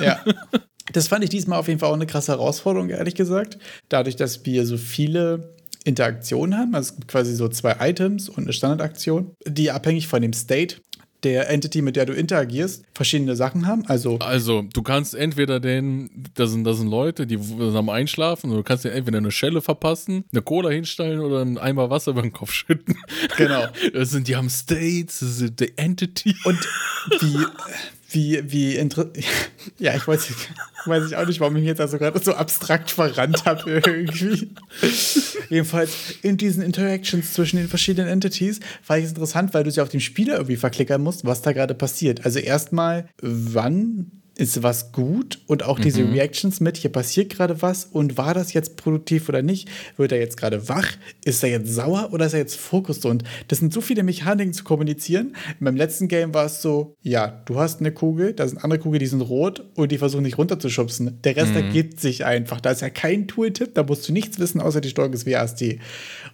ja. Das fand ich diesmal auf jeden Fall auch eine krasse Herausforderung, ehrlich gesagt. Dadurch, dass wir so viele Interaktionen haben, also es gibt quasi so zwei Items und eine Standardaktion, die abhängig von dem State der Entity, mit der du interagierst, verschiedene Sachen haben. Also, also du kannst entweder den, das sind, das sind Leute, die am Einschlafen, du kannst dir entweder eine Schelle verpassen, eine Cola hinstellen oder einen Eimer Wasser über den Kopf schütten. Genau. Das sind, die haben States, das sind die Entity. Und wie, wie, wie. Ja, ich weiß, weiß ich auch nicht, warum ich mich jetzt also gerade so abstrakt verrannt habe irgendwie. Jedenfalls in diesen Interactions zwischen den verschiedenen Entities war ich interessant, weil du sie auf dem Spieler irgendwie verklickern musst, was da gerade passiert. Also erstmal, wann ist was gut und auch diese mhm. Reactions mit, hier passiert gerade was und war das jetzt produktiv oder nicht? Wird er jetzt gerade wach? Ist er jetzt sauer oder ist er jetzt fokussiert? Und das sind so viele Mechaniken zu kommunizieren. In meinem letzten Game war es so, ja, du hast eine Kugel, da sind andere Kugeln, die sind rot und die versuchen dich runterzuschubsen. Der Rest mhm. ergibt sich einfach. Da ist ja kein Tooltip, da musst du nichts wissen, außer die Steuerung des WASD.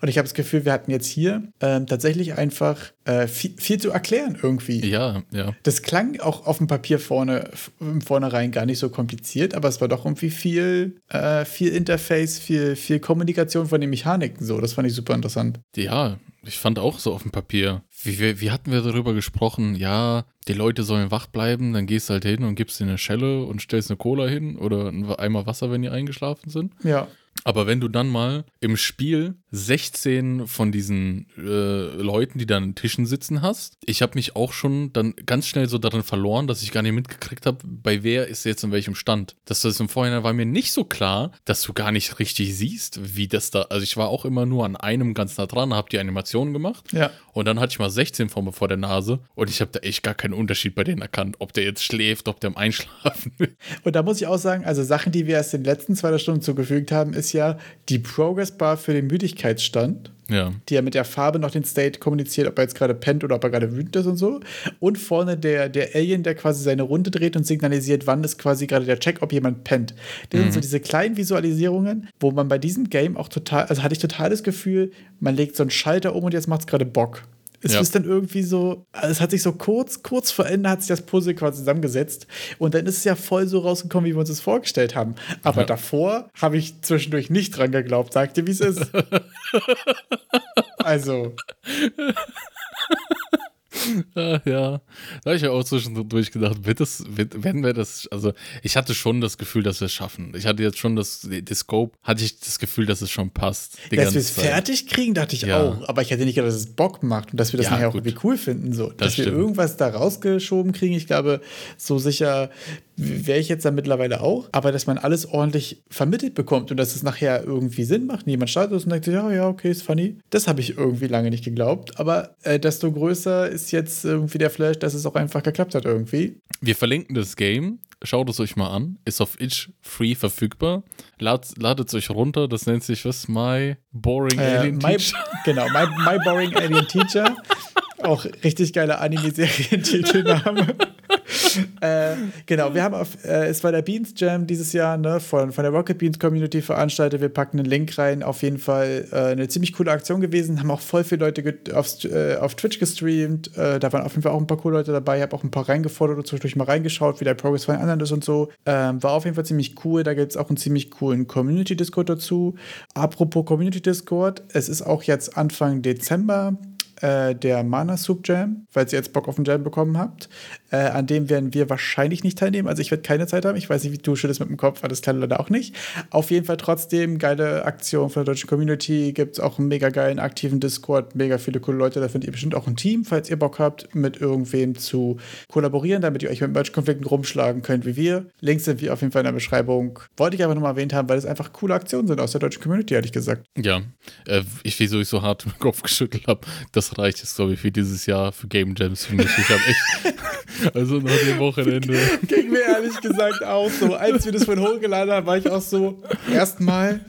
Und ich habe das Gefühl, wir hatten jetzt hier ähm, tatsächlich einfach äh, viel, viel, zu erklären irgendwie. Ja, ja. Das klang auch auf dem Papier vorne im Vornherein gar nicht so kompliziert, aber es war doch irgendwie viel, äh, viel Interface, viel, viel Kommunikation von den Mechaniken so. Das fand ich super interessant. Ja, ich fand auch so auf dem Papier. Wie, wie, wie hatten wir darüber gesprochen? Ja, die Leute sollen wach bleiben, dann gehst du halt hin und gibst ihnen eine Schelle und stellst eine Cola hin oder einen Eimer Wasser, wenn die eingeschlafen sind. Ja. Aber wenn du dann mal im Spiel 16 von diesen äh, Leuten, die dann an Tischen sitzen hast, ich habe mich auch schon dann ganz schnell so darin verloren, dass ich gar nicht mitgekriegt habe, bei wer ist jetzt in welchem Stand. Das ist im Vorhinein war mir nicht so klar, dass du gar nicht richtig siehst, wie das da. Also ich war auch immer nur an einem ganz nah dran, habe die Animation gemacht. Ja. Und dann hatte ich mal 16 vor mir vor der Nase und ich habe da echt gar keinen Unterschied bei denen erkannt, ob der jetzt schläft, ob der am Einschlafen ist. Und da muss ich auch sagen, also Sachen, die wir erst in den letzten zwei Stunden zugefügt haben, ist ja die Progress Bar für den Müdigkeitsstand. Ja. Die ja mit der Farbe noch den State kommuniziert, ob er jetzt gerade pennt oder ob er gerade wütend ist und so. Und vorne der, der Alien, der quasi seine Runde dreht und signalisiert, wann ist quasi gerade der Check, ob jemand pennt. Das mhm. sind so diese kleinen Visualisierungen, wo man bei diesem Game auch total, also hatte ich total das Gefühl, man legt so einen Schalter um und jetzt macht es gerade Bock. Es ja. ist dann irgendwie so, also es hat sich so kurz, kurz vor Ende hat sich das Puzzle quasi zusammengesetzt und dann ist es ja voll so rausgekommen, wie wir uns das vorgestellt haben. Aber ja. davor habe ich zwischendurch nicht dran geglaubt. Sagt ihr, wie es ist? also. Ah, ja, da habe ich ja auch zwischendurch gedacht, wird das, wird, werden wir das, also ich hatte schon das Gefühl, dass wir es schaffen. Ich hatte jetzt schon das, die Scope, hatte ich das Gefühl, dass es schon passt. dass wir es fertig kriegen, dachte ich ja. auch. Aber ich hätte nicht gedacht, dass es Bock macht und dass wir das ja, nachher gut. auch irgendwie cool finden. So. Das dass stimmt. wir irgendwas da rausgeschoben kriegen. Ich glaube, so sicher wäre ich jetzt da mittlerweile auch, aber dass man alles ordentlich vermittelt bekommt und dass es nachher irgendwie Sinn macht. Jemand startet und denkt, ja, ja, okay, ist funny. Das habe ich irgendwie lange nicht geglaubt, aber äh, desto größer ist jetzt irgendwie der Flash, dass es auch einfach geklappt hat irgendwie. Wir verlinken das Game. Schaut es euch mal an. Ist auf itch free verfügbar. Lad, ladet es euch runter. Das nennt sich was? My Boring äh, Alien my, Teacher. Genau, My, my Boring Alien Teacher. Auch richtig geile Anime-Serien-Titelname. Äh, genau, wir haben auf, äh, es war der Beans Jam dieses Jahr, ne, von, von der Rocket Beans Community veranstaltet. Wir packen einen Link rein. Auf jeden Fall äh, eine ziemlich coole Aktion gewesen. Haben auch voll viele Leute auf, äh, auf Twitch gestreamt. Äh, da waren auf jeden Fall auch ein paar coole Leute dabei. Ich habe auch ein paar reingefordert und zwischendurch mal reingeschaut, wie der Progress von anderen ist und so. Ähm, war auf jeden Fall ziemlich cool. Da gibt es auch einen ziemlich coolen Community-Discord dazu. Apropos Community-Discord, es ist auch jetzt Anfang Dezember äh, der Mana Soup Jam, falls ihr jetzt Bock auf den Jam bekommen habt. Äh, an dem werden wir wahrscheinlich nicht teilnehmen. Also ich werde keine Zeit haben. Ich weiß nicht, wie du schüttelst mit dem Kopf, das kann leider auch nicht. Auf jeden Fall trotzdem geile Aktion von der deutschen Community. Gibt es auch einen mega geilen aktiven Discord, mega viele coole Leute. Da findet ihr bestimmt auch ein Team, falls ihr Bock habt, mit irgendwem zu kollaborieren, damit ihr euch mit Merch-Konflikten rumschlagen könnt wie wir. Links sind wir auf jeden Fall in der Beschreibung. Wollte ich aber nochmal erwähnt haben, weil es einfach coole Aktionen sind aus der deutschen Community, ehrlich gesagt. Ja, äh, ich, wieso ich so hart im Kopf geschüttelt habe, das reicht jetzt, glaube ich, für dieses Jahr für Game Jams für mich. Ich habe echt, also nach dem Wochenende. Ging mir ehrlich gesagt auch so. Als wir das von hochgeladen haben, war ich auch so, erstmal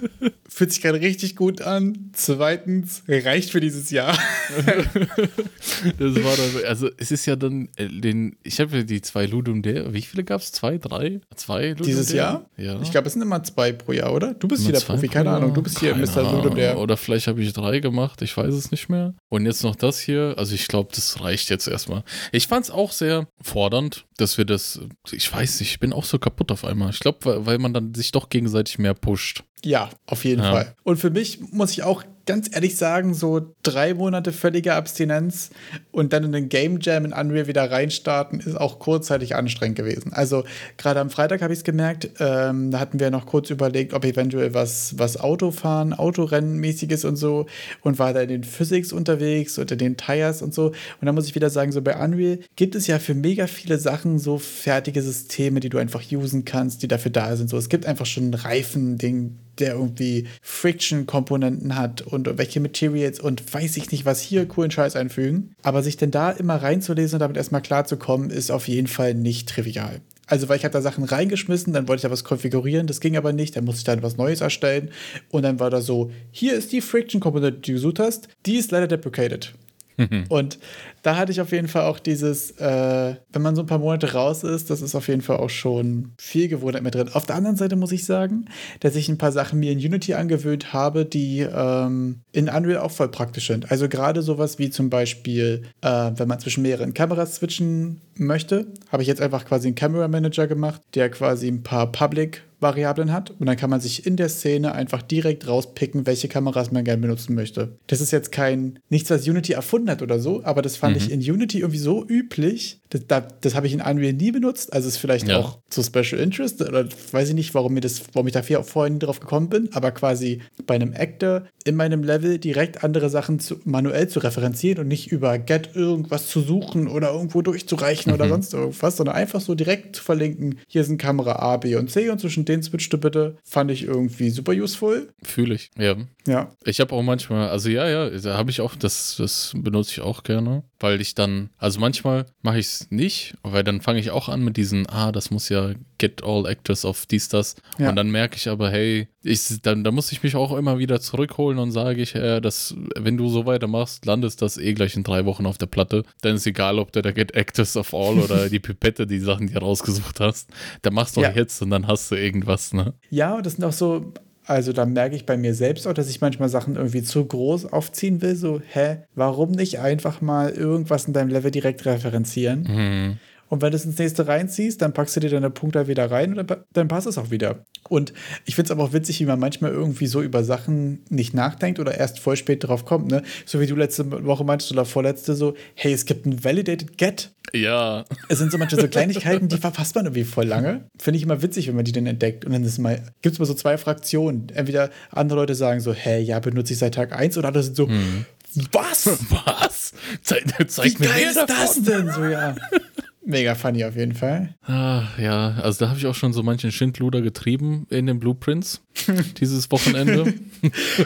fühlt sich gerade richtig gut an. Zweitens, reicht für dieses Jahr. das war dann, also es ist ja dann, äh, den, ich habe ja die zwei Ludum der, wie viele gab es? Zwei, drei? Zwei Ludum Dieses Jahr? Ja. Ich glaube, es sind immer zwei pro Jahr, oder? Du bist hier der Profi, keine Ahnung. Du bist hier Mr. Ludum der. Oder vielleicht habe ich drei gemacht, ich weiß es nicht mehr. Und jetzt noch das hier, also ich glaube, das reicht jetzt erstmal. Ich fand es auch sehr fordernd, dass wir das, ich weiß nicht, ich bin auch so kaputt auf einmal. Ich glaube, weil man dann sich doch gegenseitig mehr pusht. Ja, auf jeden ja. Fall. Und für mich muss ich auch ganz ehrlich sagen, so drei Monate völlige Abstinenz und dann in den Game Jam in Unreal wieder reinstarten, ist auch kurzzeitig anstrengend gewesen. Also gerade am Freitag habe ich es gemerkt, ähm, da hatten wir noch kurz überlegt, ob eventuell was, was Autofahren, Autorennenmäßiges und so und war da in den Physics unterwegs oder den Tires und so. Und dann muss ich wieder sagen, so bei Unreal gibt es ja für mega viele Sachen so fertige Systeme, die du einfach usen kannst, die dafür da sind. So, es gibt einfach schon ein Reifen-Ding, der irgendwie Friction-Komponenten hat und welche Materials und weiß ich nicht, was hier coolen Scheiß einfügen. Aber sich denn da immer reinzulesen und damit erstmal klarzukommen, ist auf jeden Fall nicht trivial. Also, weil ich habe da Sachen reingeschmissen, dann wollte ich da was konfigurieren, das ging aber nicht, dann musste ich dann was Neues erstellen und dann war da so, hier ist die Friction-Komponente, die du gesucht hast, die ist leider deprecated. und da hatte ich auf jeden Fall auch dieses, äh, wenn man so ein paar Monate raus ist, das ist auf jeden Fall auch schon viel Gewohnheit mit drin. Auf der anderen Seite muss ich sagen, dass ich ein paar Sachen mir in Unity angewöhnt habe, die ähm, in Unreal auch voll praktisch sind. Also gerade sowas wie zum Beispiel, äh, wenn man zwischen mehreren Kameras switchen möchte, habe ich jetzt einfach quasi einen Camera Manager gemacht, der quasi ein paar Public Variablen hat und dann kann man sich in der Szene einfach direkt rauspicken, welche Kameras man gerne benutzen möchte. Das ist jetzt kein nichts, was Unity erfunden hat oder so, aber das fand mhm. ich in Unity irgendwie so üblich. Das, das, habe ich in Unreal nie benutzt, also ist vielleicht ja. auch zu Special Interest oder weiß ich nicht, warum mir das, warum ich dafür vorhin drauf gekommen bin, aber quasi bei einem Actor in meinem Level direkt andere Sachen zu, manuell zu referenzieren und nicht über Get irgendwas zu suchen oder irgendwo durchzureichen mhm. oder sonst irgendwas, sondern einfach so direkt zu verlinken, hier sind Kamera A, B und C und zwischen den switcht du bitte, fand ich irgendwie super useful. Fühle ich, ja. Ja. Ich habe auch manchmal, also ja, ja, da habe ich auch, das, das benutze ich auch gerne, weil ich dann, also manchmal mache ich es nicht, weil dann fange ich auch an mit diesen, ah, das muss ja get all actors of dies, das. Ja. Und dann merke ich aber, hey, ich, dann, da muss ich mich auch immer wieder zurückholen und sage ich, äh, dass, wenn du so weitermachst, landest das eh gleich in drei Wochen auf der Platte. Dann ist egal, ob du da get actors of all oder die Pipette, die Sachen, die du rausgesucht hast. Da machst du ja. jetzt und dann hast du irgendwas, ne? Ja, das sind auch so, also da merke ich bei mir selbst auch, dass ich manchmal Sachen irgendwie zu groß aufziehen will. So, hä, warum nicht einfach mal irgendwas in deinem Level direkt referenzieren? Mhm. Und wenn du es ins nächste reinziehst, dann packst du dir deine Punkte wieder rein und dann, dann passt es auch wieder. Und ich finde es aber auch witzig, wie man manchmal irgendwie so über Sachen nicht nachdenkt oder erst voll spät drauf kommt. Ne? So wie du letzte Woche meintest oder vorletzte so, hey, es gibt ein Validated Get. Ja. Es sind so manche so Kleinigkeiten, die verfasst man irgendwie voll lange. Finde ich immer witzig, wenn man die dann entdeckt. Und dann gibt es mal so zwei Fraktionen. Entweder andere Leute sagen so, hey, ja, benutze ich seit Tag 1 oder andere sind so, hm. was? Was? Ze zeig Wie mir geil ist das denn? So, ja. Mega funny auf jeden Fall. Ah, ja, also da habe ich auch schon so manchen Schindluder getrieben in den Blueprints dieses Wochenende.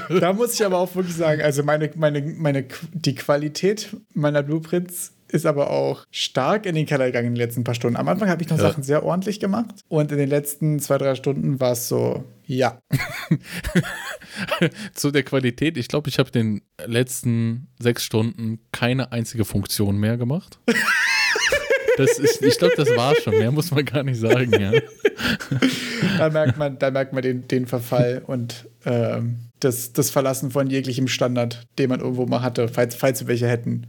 da muss ich aber auch wirklich sagen, also meine, meine, meine, die Qualität meiner Blueprints ist aber auch stark in den Keller gegangen in den letzten paar Stunden. Am Anfang habe ich noch ja. Sachen sehr ordentlich gemacht und in den letzten zwei, drei Stunden war es so, ja. Zu der Qualität, ich glaube, ich habe in den letzten sechs Stunden keine einzige Funktion mehr gemacht. Das ist, ich glaube, das war schon. Mehr muss man gar nicht sagen, ja. Da merkt man, da merkt man den, den Verfall und ähm, das, das Verlassen von jeglichem Standard, den man irgendwo mal hatte, falls, falls wir welche hätten.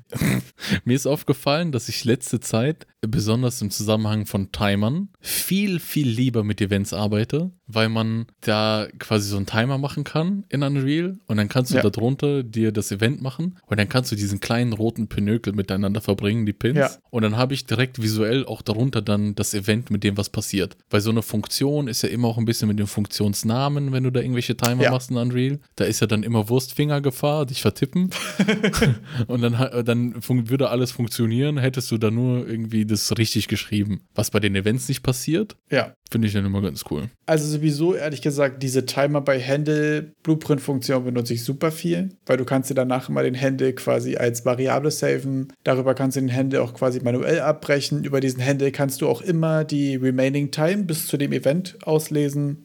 Mir ist aufgefallen, dass ich letzte Zeit, besonders im Zusammenhang von Timern, viel, viel lieber mit Events arbeite, weil man da quasi so einen Timer machen kann in Unreal und dann kannst du Ja. darunter dir das Event machen und dann kannst du diesen kleinen roten Pinökel miteinander verbringen, die Pins. Ja. Und dann habe ich direkt visuell auch darunter dann das Event, mit dem was passiert. Weil so eine Funktion ist ja immer auch ein bisschen mit dem Funktionsnamen, wenn du da irgendwelche Timer Ja. machst in Unreal. Da ist ja dann immer Wurstfingergefahr, dich vertippen. Und dann, dann fun- würde alles funktionieren, hättest du da nur irgendwie das richtig geschrieben. Was bei den Events nicht passiert, Ja. finde ich dann immer ganz cool. Also sowieso, ehrlich gesagt, diese Timer bei Handle Blueprint-Funktion benutze ich super viel, weil du kannst dir danach immer den Handle quasi als Variable saven. Darüber kannst du den Handle auch quasi manuell abbrechen. Über diesen Handle kannst du auch immer die Remaining Time bis zu dem Event auslesen.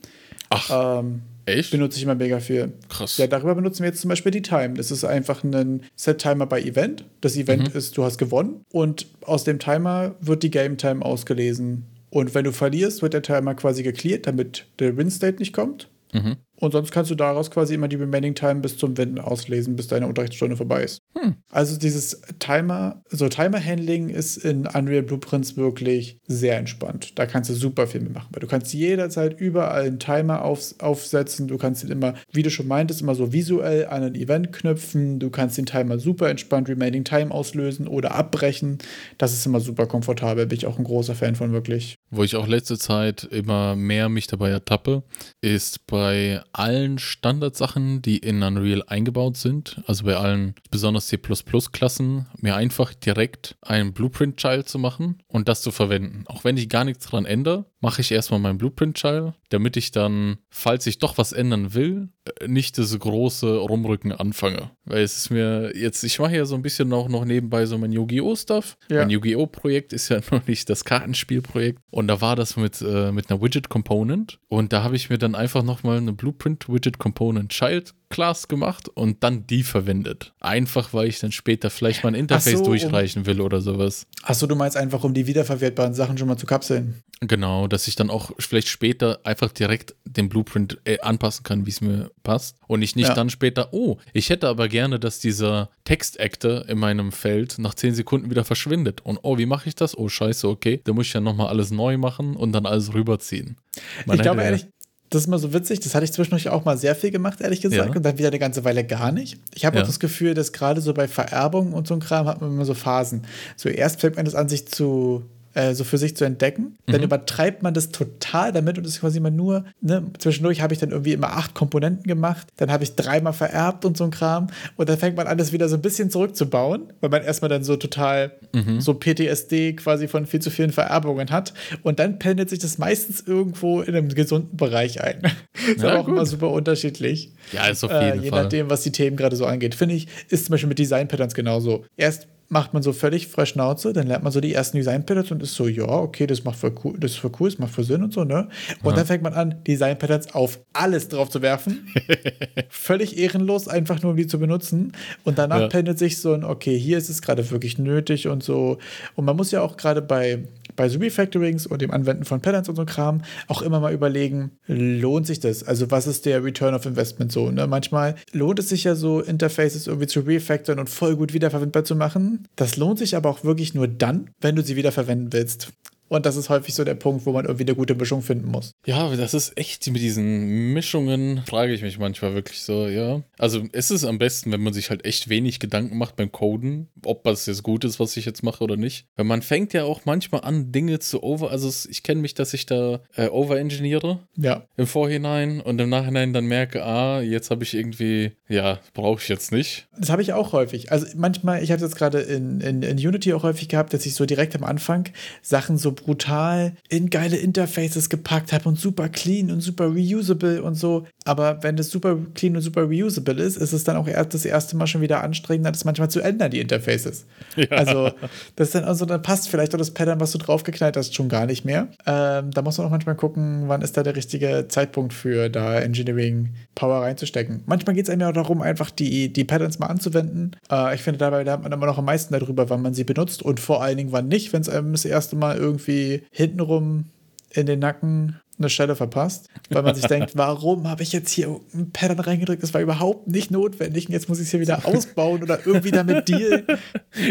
Ach, Ähm, echt? benutze ich immer mega viel. Krass. Ja, darüber benutzen wir jetzt zum Beispiel die Time. Das ist einfach ein Set-Timer bei Event. Das Event ist, du hast gewonnen und aus dem Timer wird die Game Time ausgelesen. Und wenn du verlierst, wird der Timer quasi gecleared, damit der Win-State nicht kommt. Mhm. Und sonst kannst du daraus quasi immer die Remaining Time bis zum Win auslesen, bis deine Unterrichtsstunde vorbei ist. Hm. Also dieses Timer, so Timer-Handling ist in Unreal Blueprints wirklich sehr entspannt. Da kannst du super viel mitmachen, weil du kannst jederzeit überall einen Timer auf, aufsetzen. Du kannst ihn immer, wie du schon meintest, immer so visuell an ein Event knüpfen. Du kannst den Timer super entspannt Remaining Time auslösen oder abbrechen. Das ist immer super komfortabel. Bin ich auch ein großer Fan von wirklich. Wo ich auch letzte Zeit immer mehr mich dabei ertappe, ist bei allen Standardsachen, die in Unreal eingebaut sind, also bei allen besonders C++-Klassen, mir einfach direkt einen Blueprint-Child zu machen und das zu verwenden. Auch wenn ich gar nichts dran ändere, mache ich erstmal meinen Blueprint-Child, damit ich dann, falls ich doch was ändern will, nicht das große Rumrücken anfange. Weil es ist mir jetzt, ich mache ja so ein bisschen auch noch nebenbei so mein Yu-Gi-Oh! Stuff. Ja. Mein Yu-Gi-Oh! Projekt ist ja noch nicht das Kartenspielprojekt. Und da war das mit, äh, mit einer Widget Component. Und da habe ich mir dann einfach nochmal eine Blueprint Widget Component Child Class gemacht und dann die verwendet. Einfach, weil ich dann später vielleicht mal ein Interface so, um- durchreichen will oder sowas. Achso, du meinst einfach, um die wiederverwertbaren Sachen schon mal zu kapseln. Genau, dass ich dann auch vielleicht später einfach direkt den Blueprint äh, anpassen kann, wie es mir passt. Und ich nicht Ja. dann später, oh, ich hätte aber gerne, dass dieser Text-Actor in meinem Feld nach 10 Sekunden wieder verschwindet. Und oh, wie mache ich das? Oh, scheiße, okay. Da muss ich ja nochmal alles neu machen und dann alles rüberziehen. Man ich glaube ehrlich, das ist mal so witzig. Das hatte ich zwischendurch auch mal sehr viel gemacht, ehrlich gesagt. Ja. Und dann wieder eine ganze Weile gar nicht. Ich habe Ja. auch das Gefühl, dass gerade so bei Vererbung und so ein Kram hat man immer so Phasen. Zuerst fängt man das an, sich zu äh, so für sich zu entdecken. Dann übertreibt man das total damit und ist quasi immer nur, ne, zwischendurch habe ich dann irgendwie immer acht Komponenten gemacht, dann habe ich dreimal vererbt und so ein Kram und dann fängt man an, das wieder so ein bisschen zurückzubauen, weil man erstmal dann so total so PTSD quasi von viel zu vielen Vererbungen hat und dann pendelt sich das meistens irgendwo in einem gesunden Bereich ein. ist Ja, aber auch gut. immer super unterschiedlich. Ja, ist auf Äh, jeden je Fall. nachdem, was die Themen gerade so angeht. Finde ich, ist zum Beispiel mit Design-Patterns genauso. Erst macht man so völlig fresh Schnauze, dann lernt man so die ersten Design-Patterns und ist so, ja, okay, das macht voll cool, das ist voll cool, das macht voll Sinn und so, ne? Und dann fängt man an, Design-Patterns auf alles drauf zu werfen. völlig ehrenlos, einfach nur um die zu benutzen. Und danach Ja. pendelt sich so ein, okay, hier ist es gerade wirklich nötig und so. Und man muss ja auch gerade bei, bei so Refactorings und dem Anwenden von Patterns und so Kram auch immer mal überlegen, lohnt sich das? Also was ist der Return of Investment so? Ne? Manchmal lohnt es sich ja so, Interfaces irgendwie zu refactoren und voll gut wiederverwendbar zu machen. Das lohnt sich aber auch wirklich nur dann, wenn du sie wiederverwenden willst. Und das ist häufig so der Punkt, wo man irgendwie eine gute Mischung finden muss. Ja, das ist echt mit diesen Mischungen, frage ich mich manchmal wirklich so, ja. Also es ist am besten, wenn man sich halt echt wenig Gedanken macht beim Coden, ob das jetzt gut ist, was ich jetzt mache oder nicht. Weil man fängt ja auch manchmal an, Dinge zu over, also es- ich kenne mich, dass ich da äh, overengineere Ja. im Vorhinein und im Nachhinein dann merke, ah, jetzt habe ich irgendwie, ja, brauche ich jetzt nicht. Das habe ich auch häufig. Also manchmal, ich habe es jetzt gerade in, in, in Unity auch häufig gehabt, dass ich so direkt am Anfang Sachen so brutal in geile Interfaces gepackt habe und super clean und super reusable und so. Aber wenn das super clean und super reusable ist, ist es dann auch erst das erste Mal schon wieder anstrengender, das manchmal zu ändern, die Interfaces. Also das ist dann also, dann passt vielleicht auch das Pattern, was du draufgeknallt hast, schon gar nicht mehr. Ähm, da muss man auch manchmal gucken, wann ist da der richtige Zeitpunkt für da Engineering Power reinzustecken. Manchmal geht es einem ja auch darum, einfach die, die Patterns mal anzuwenden. Äh, ich finde, dabei lernt man immer noch am meisten darüber, wann man sie benutzt und vor allen Dingen wann nicht, wenn es einem das erste Mal irgendwie hintenrum in den Nacken eine Stelle verpasst, weil man sich denkt, warum habe ich jetzt hier ein Pattern reingedrückt? Das war überhaupt nicht notwendig und jetzt muss ich es hier wieder ausbauen oder irgendwie damit dealen.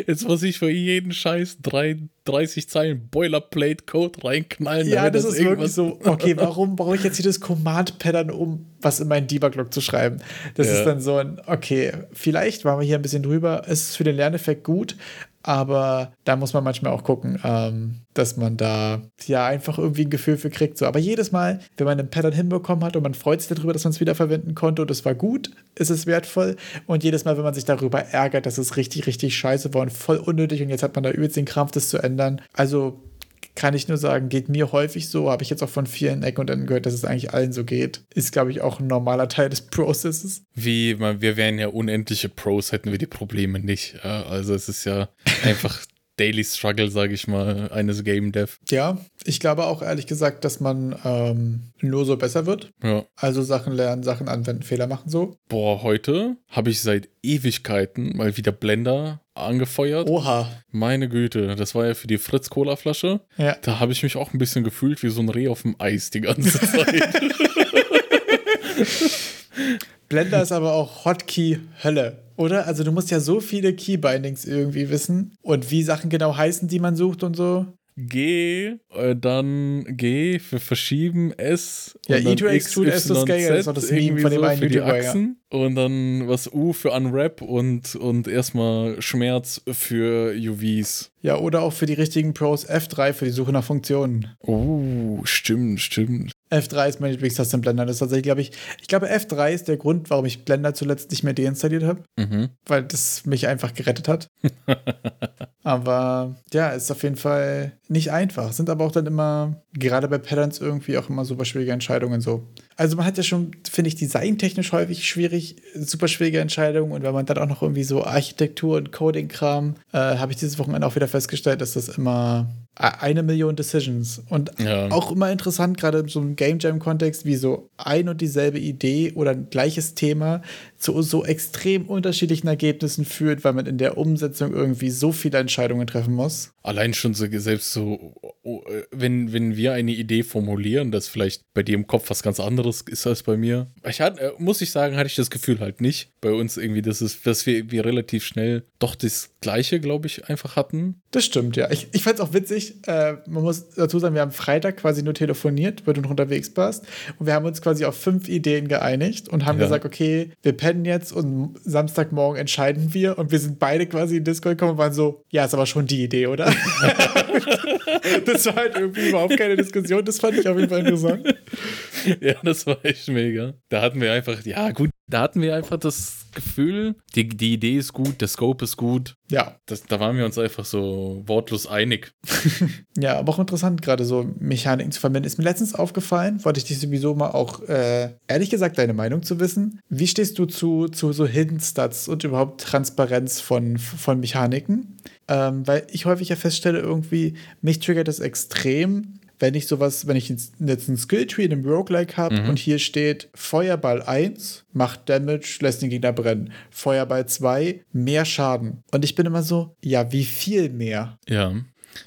Jetzt muss ich für jeden Scheiß drei, 30 Zeilen Boilerplate-Code reinknallen. Ja, das, das ist wirklich so, okay, warum brauche ich jetzt hier das Command-Pattern, um was in meinen Debug-Log zu schreiben? Das ja. ist dann so ein, okay, vielleicht waren wir hier ein bisschen drüber, es ist für den Lerneffekt gut, aber da muss man manchmal auch gucken, ähm, dass man da ja einfach irgendwie ein Gefühl für kriegt. So. Aber jedes Mal, wenn man einen Pattern hinbekommen hat und man freut sich darüber, dass man es wiederverwenden konnte und es war gut, ist es wertvoll. Und jedes Mal, wenn man sich darüber ärgert, dass es richtig, richtig scheiße war und voll unnötig und jetzt hat man da übelst den Krampf, das zu ändern. Also kann ich nur sagen, geht mir häufig so, habe ich jetzt auch von vielen Ecken und Enden gehört, dass es eigentlich allen so geht. Ist, glaube ich, auch ein normaler Teil des Prozesses. Wie, wir wären ja unendliche Pros, hätten wir die Probleme nicht. Also es ist ja einfach Daily Struggle, sage ich mal, eines Game Dev. Ja, ich glaube auch ehrlich gesagt, dass man ähm, nur so besser wird. Ja. Also Sachen lernen, Sachen anwenden, Fehler machen so. Boah, heute habe ich seit Ewigkeiten mal wieder Blender angefeuert. Oha. Meine Güte, das war ja für die Fritz Cola Flasche. Ja. Da habe ich mich auch ein bisschen gefühlt wie so ein Reh auf dem Eis die ganze Zeit. Blender ist aber auch Hotkey Hölle. Oder? Also du musst ja so viele Keybindings irgendwie wissen und wie Sachen genau heißen, die man sucht und so. G, äh, dann G für verschieben, S. Ja, E to Extrude, S to Scale, das ist auch das Meme von dem so einen Achsen. Ja. Und dann was U für Unwrap und, und erstmal Schmerz für UVs. Ja, oder auch für die richtigen Pros F3 für die Suche nach Funktionen. Oh, stimmt, stimmt. F3 ist mein Lieblingstaste im Blender. Das ist tatsächlich, glaube ich, ich glaube, F3 ist der Grund, warum ich Blender zuletzt nicht mehr deinstalliert habe. Mhm. Weil das mich einfach gerettet hat. aber ja, ist auf jeden Fall nicht einfach. Sind aber auch dann immer, gerade bei Patterns irgendwie auch immer super schwierige Entscheidungen so. Also man hat ja schon, finde ich, designtechnisch häufig schwierig, super schwierige Entscheidungen. Und wenn man dann auch noch irgendwie so Architektur und Coding-Kram, äh, habe ich dieses Wochenende auch wieder festgestellt, dass das immer eine Million Decisions. Und ja. auch immer interessant, gerade in so einem Game Jam-Kontext, wie so ein und dieselbe Idee oder ein gleiches Thema zu so extrem unterschiedlichen Ergebnissen führt, weil man in der Umsetzung irgendwie so viele Entscheidungen treffen muss. Allein schon so selbst so, oh, äh, wenn, wenn wir eine Idee formulieren, dass vielleicht bei dir im Kopf was ganz anderes ist als bei mir. Ich hatte, äh, muss ich sagen, hatte ich das Gefühl halt nicht. Bei uns irgendwie, dass, es, dass wir, wir relativ schnell doch das Gleiche, glaube ich, einfach hatten. Das stimmt, ja. Ich, ich fand es auch witzig. Äh, man muss dazu sagen, wir haben Freitag quasi nur telefoniert, weil du noch unterwegs warst. Und wir haben uns quasi auf fünf Ideen geeinigt und haben ja. gesagt, okay, wir pennen jetzt und Samstagmorgen entscheiden wir. Und wir sind beide quasi in Discord gekommen und waren so, ja, ist aber schon die Idee, oder? das war halt irgendwie überhaupt keine Diskussion. Das fand ich auf jeden Fall interessant. Ja, das war echt mega. Da hatten wir einfach, ja, gut, da hatten wir einfach das Gefühl, die, die Idee ist gut, der Scope ist gut. Ja. Das, da waren wir uns einfach so wortlos einig. ja, aber auch interessant, gerade so Mechaniken zu verbinden. Ist mir letztens aufgefallen, wollte ich dich sowieso mal auch, äh, ehrlich gesagt, deine Meinung zu wissen. Wie stehst du zu, zu so Hidden Stats und überhaupt Transparenz von, von Mechaniken? Ähm, weil ich häufig ja feststelle, irgendwie, mich triggert das extrem, wenn ich sowas, wenn ich jetzt einen Skilltree in einem Roguelike habe mhm. und hier steht Feuerball 1 macht Damage, lässt den Gegner brennen. Feuerball 2 mehr Schaden. Und ich bin immer so, ja, wie viel mehr? Ja.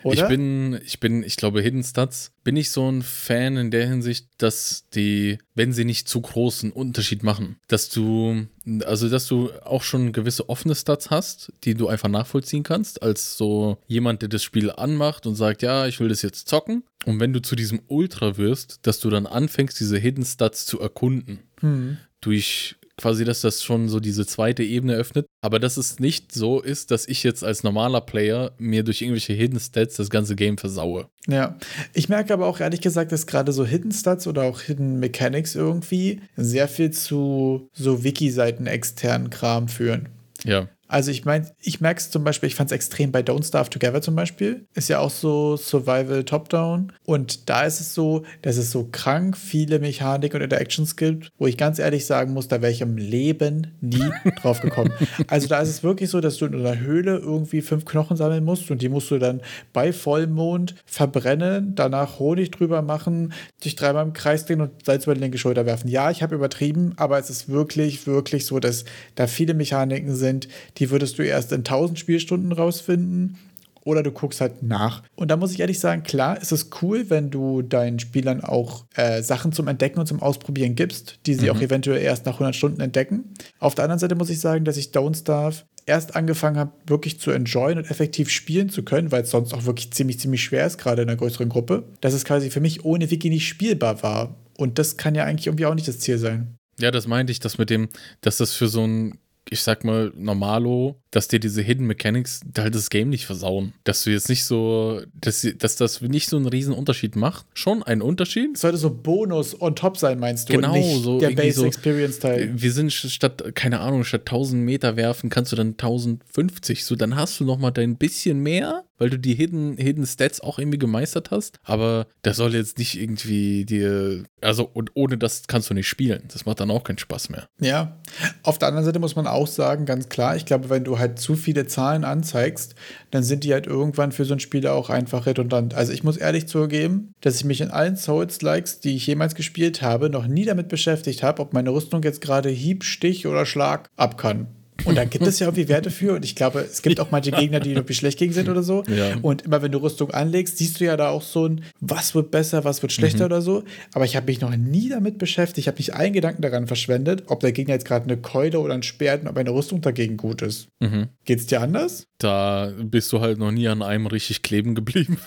Oder? Ich bin, ich bin, ich glaube, Hidden Stats bin ich so ein Fan in der Hinsicht, dass die, wenn sie nicht zu großen Unterschied machen, dass du, also dass du auch schon gewisse offene Stats hast, die du einfach nachvollziehen kannst, als so jemand, der das Spiel anmacht und sagt, ja, ich will das jetzt zocken. Und wenn du zu diesem Ultra wirst, dass du dann anfängst, diese Hidden Stats zu erkunden. Hm. Durch quasi, dass das schon so diese zweite Ebene öffnet. Aber dass es nicht so ist, dass ich jetzt als normaler Player mir durch irgendwelche Hidden Stats das ganze Game versaue. Ja, ich merke aber auch ehrlich gesagt, dass gerade so Hidden Stats oder auch Hidden Mechanics irgendwie sehr viel zu so Wiki-Seiten externen Kram führen. Ja. Also ich meine, ich merke es zum Beispiel, ich fand es extrem bei Don't Starve Together zum Beispiel. Ist ja auch so Survival Top-Down. Und da ist es so, dass es so krank viele Mechanik und Interactions gibt, wo ich ganz ehrlich sagen muss, da wäre ich im Leben nie drauf gekommen. also da ist es wirklich so, dass du in einer Höhle irgendwie fünf Knochen sammeln musst und die musst du dann bei Vollmond verbrennen, danach Honig drüber machen, dich dreimal im Kreis drehen und Salz über die linke Schulter werfen. Ja, ich habe übertrieben, aber es ist wirklich, wirklich so, dass da viele Mechaniken sind, die würdest du erst in 1000 Spielstunden rausfinden. oder du guckst halt nach. Und da muss ich ehrlich sagen, klar, ist es cool, wenn du deinen Spielern auch äh, Sachen zum Entdecken und zum Ausprobieren gibst, die sie mhm. auch eventuell erst nach 100 Stunden entdecken. Auf der anderen Seite muss ich sagen, dass ich Don't Starve erst angefangen habe, wirklich zu enjoyen und effektiv spielen zu können, weil es sonst auch wirklich ziemlich, ziemlich schwer ist, gerade in einer größeren Gruppe, dass es quasi für mich ohne Wiki nicht spielbar war. Und das kann ja eigentlich irgendwie auch nicht das Ziel sein. Ja, das meinte ich, dass mit dem, dass das für so ein ich sag mal, Normalo, dass dir diese Hidden Mechanics halt das Game nicht versauen. Dass du jetzt nicht so, dass, dass das nicht so einen riesen Unterschied macht. Schon ein Unterschied. Es sollte so Bonus on top sein, meinst du? Genau, so. Der Base so, Experience Teil. Wir sind statt, keine Ahnung, statt 1000 Meter werfen, kannst du dann 1050. So, dann hast du nochmal dein bisschen mehr weil du die Hidden, Hidden Stats auch irgendwie gemeistert hast. Aber das soll jetzt nicht irgendwie dir, also und ohne das kannst du nicht spielen. Das macht dann auch keinen Spaß mehr. Ja. Auf der anderen Seite muss man auch sagen, ganz klar, ich glaube, wenn du halt zu viele Zahlen anzeigst, dann sind die halt irgendwann für so ein Spiel auch einfach redundant. Also ich muss ehrlich zugeben, dass ich mich in allen Souls-Likes, die ich jemals gespielt habe, noch nie damit beschäftigt habe, ob meine Rüstung jetzt gerade Hieb, Stich oder Schlag ab kann. Und da gibt es ja irgendwie Werte für. Und ich glaube, es gibt auch manche Gegner, die irgendwie schlecht gegen sind oder so. Ja. Und immer wenn du Rüstung anlegst, siehst du ja da auch so ein, was wird besser, was wird schlechter mhm. oder so. Aber ich habe mich noch nie damit beschäftigt. Ich habe nicht einen Gedanken daran verschwendet, ob der Gegner jetzt gerade eine Keule oder ein Speer hat und ob eine Rüstung dagegen gut ist. Mhm. Geht's dir anders? Da bist du halt noch nie an einem richtig kleben geblieben.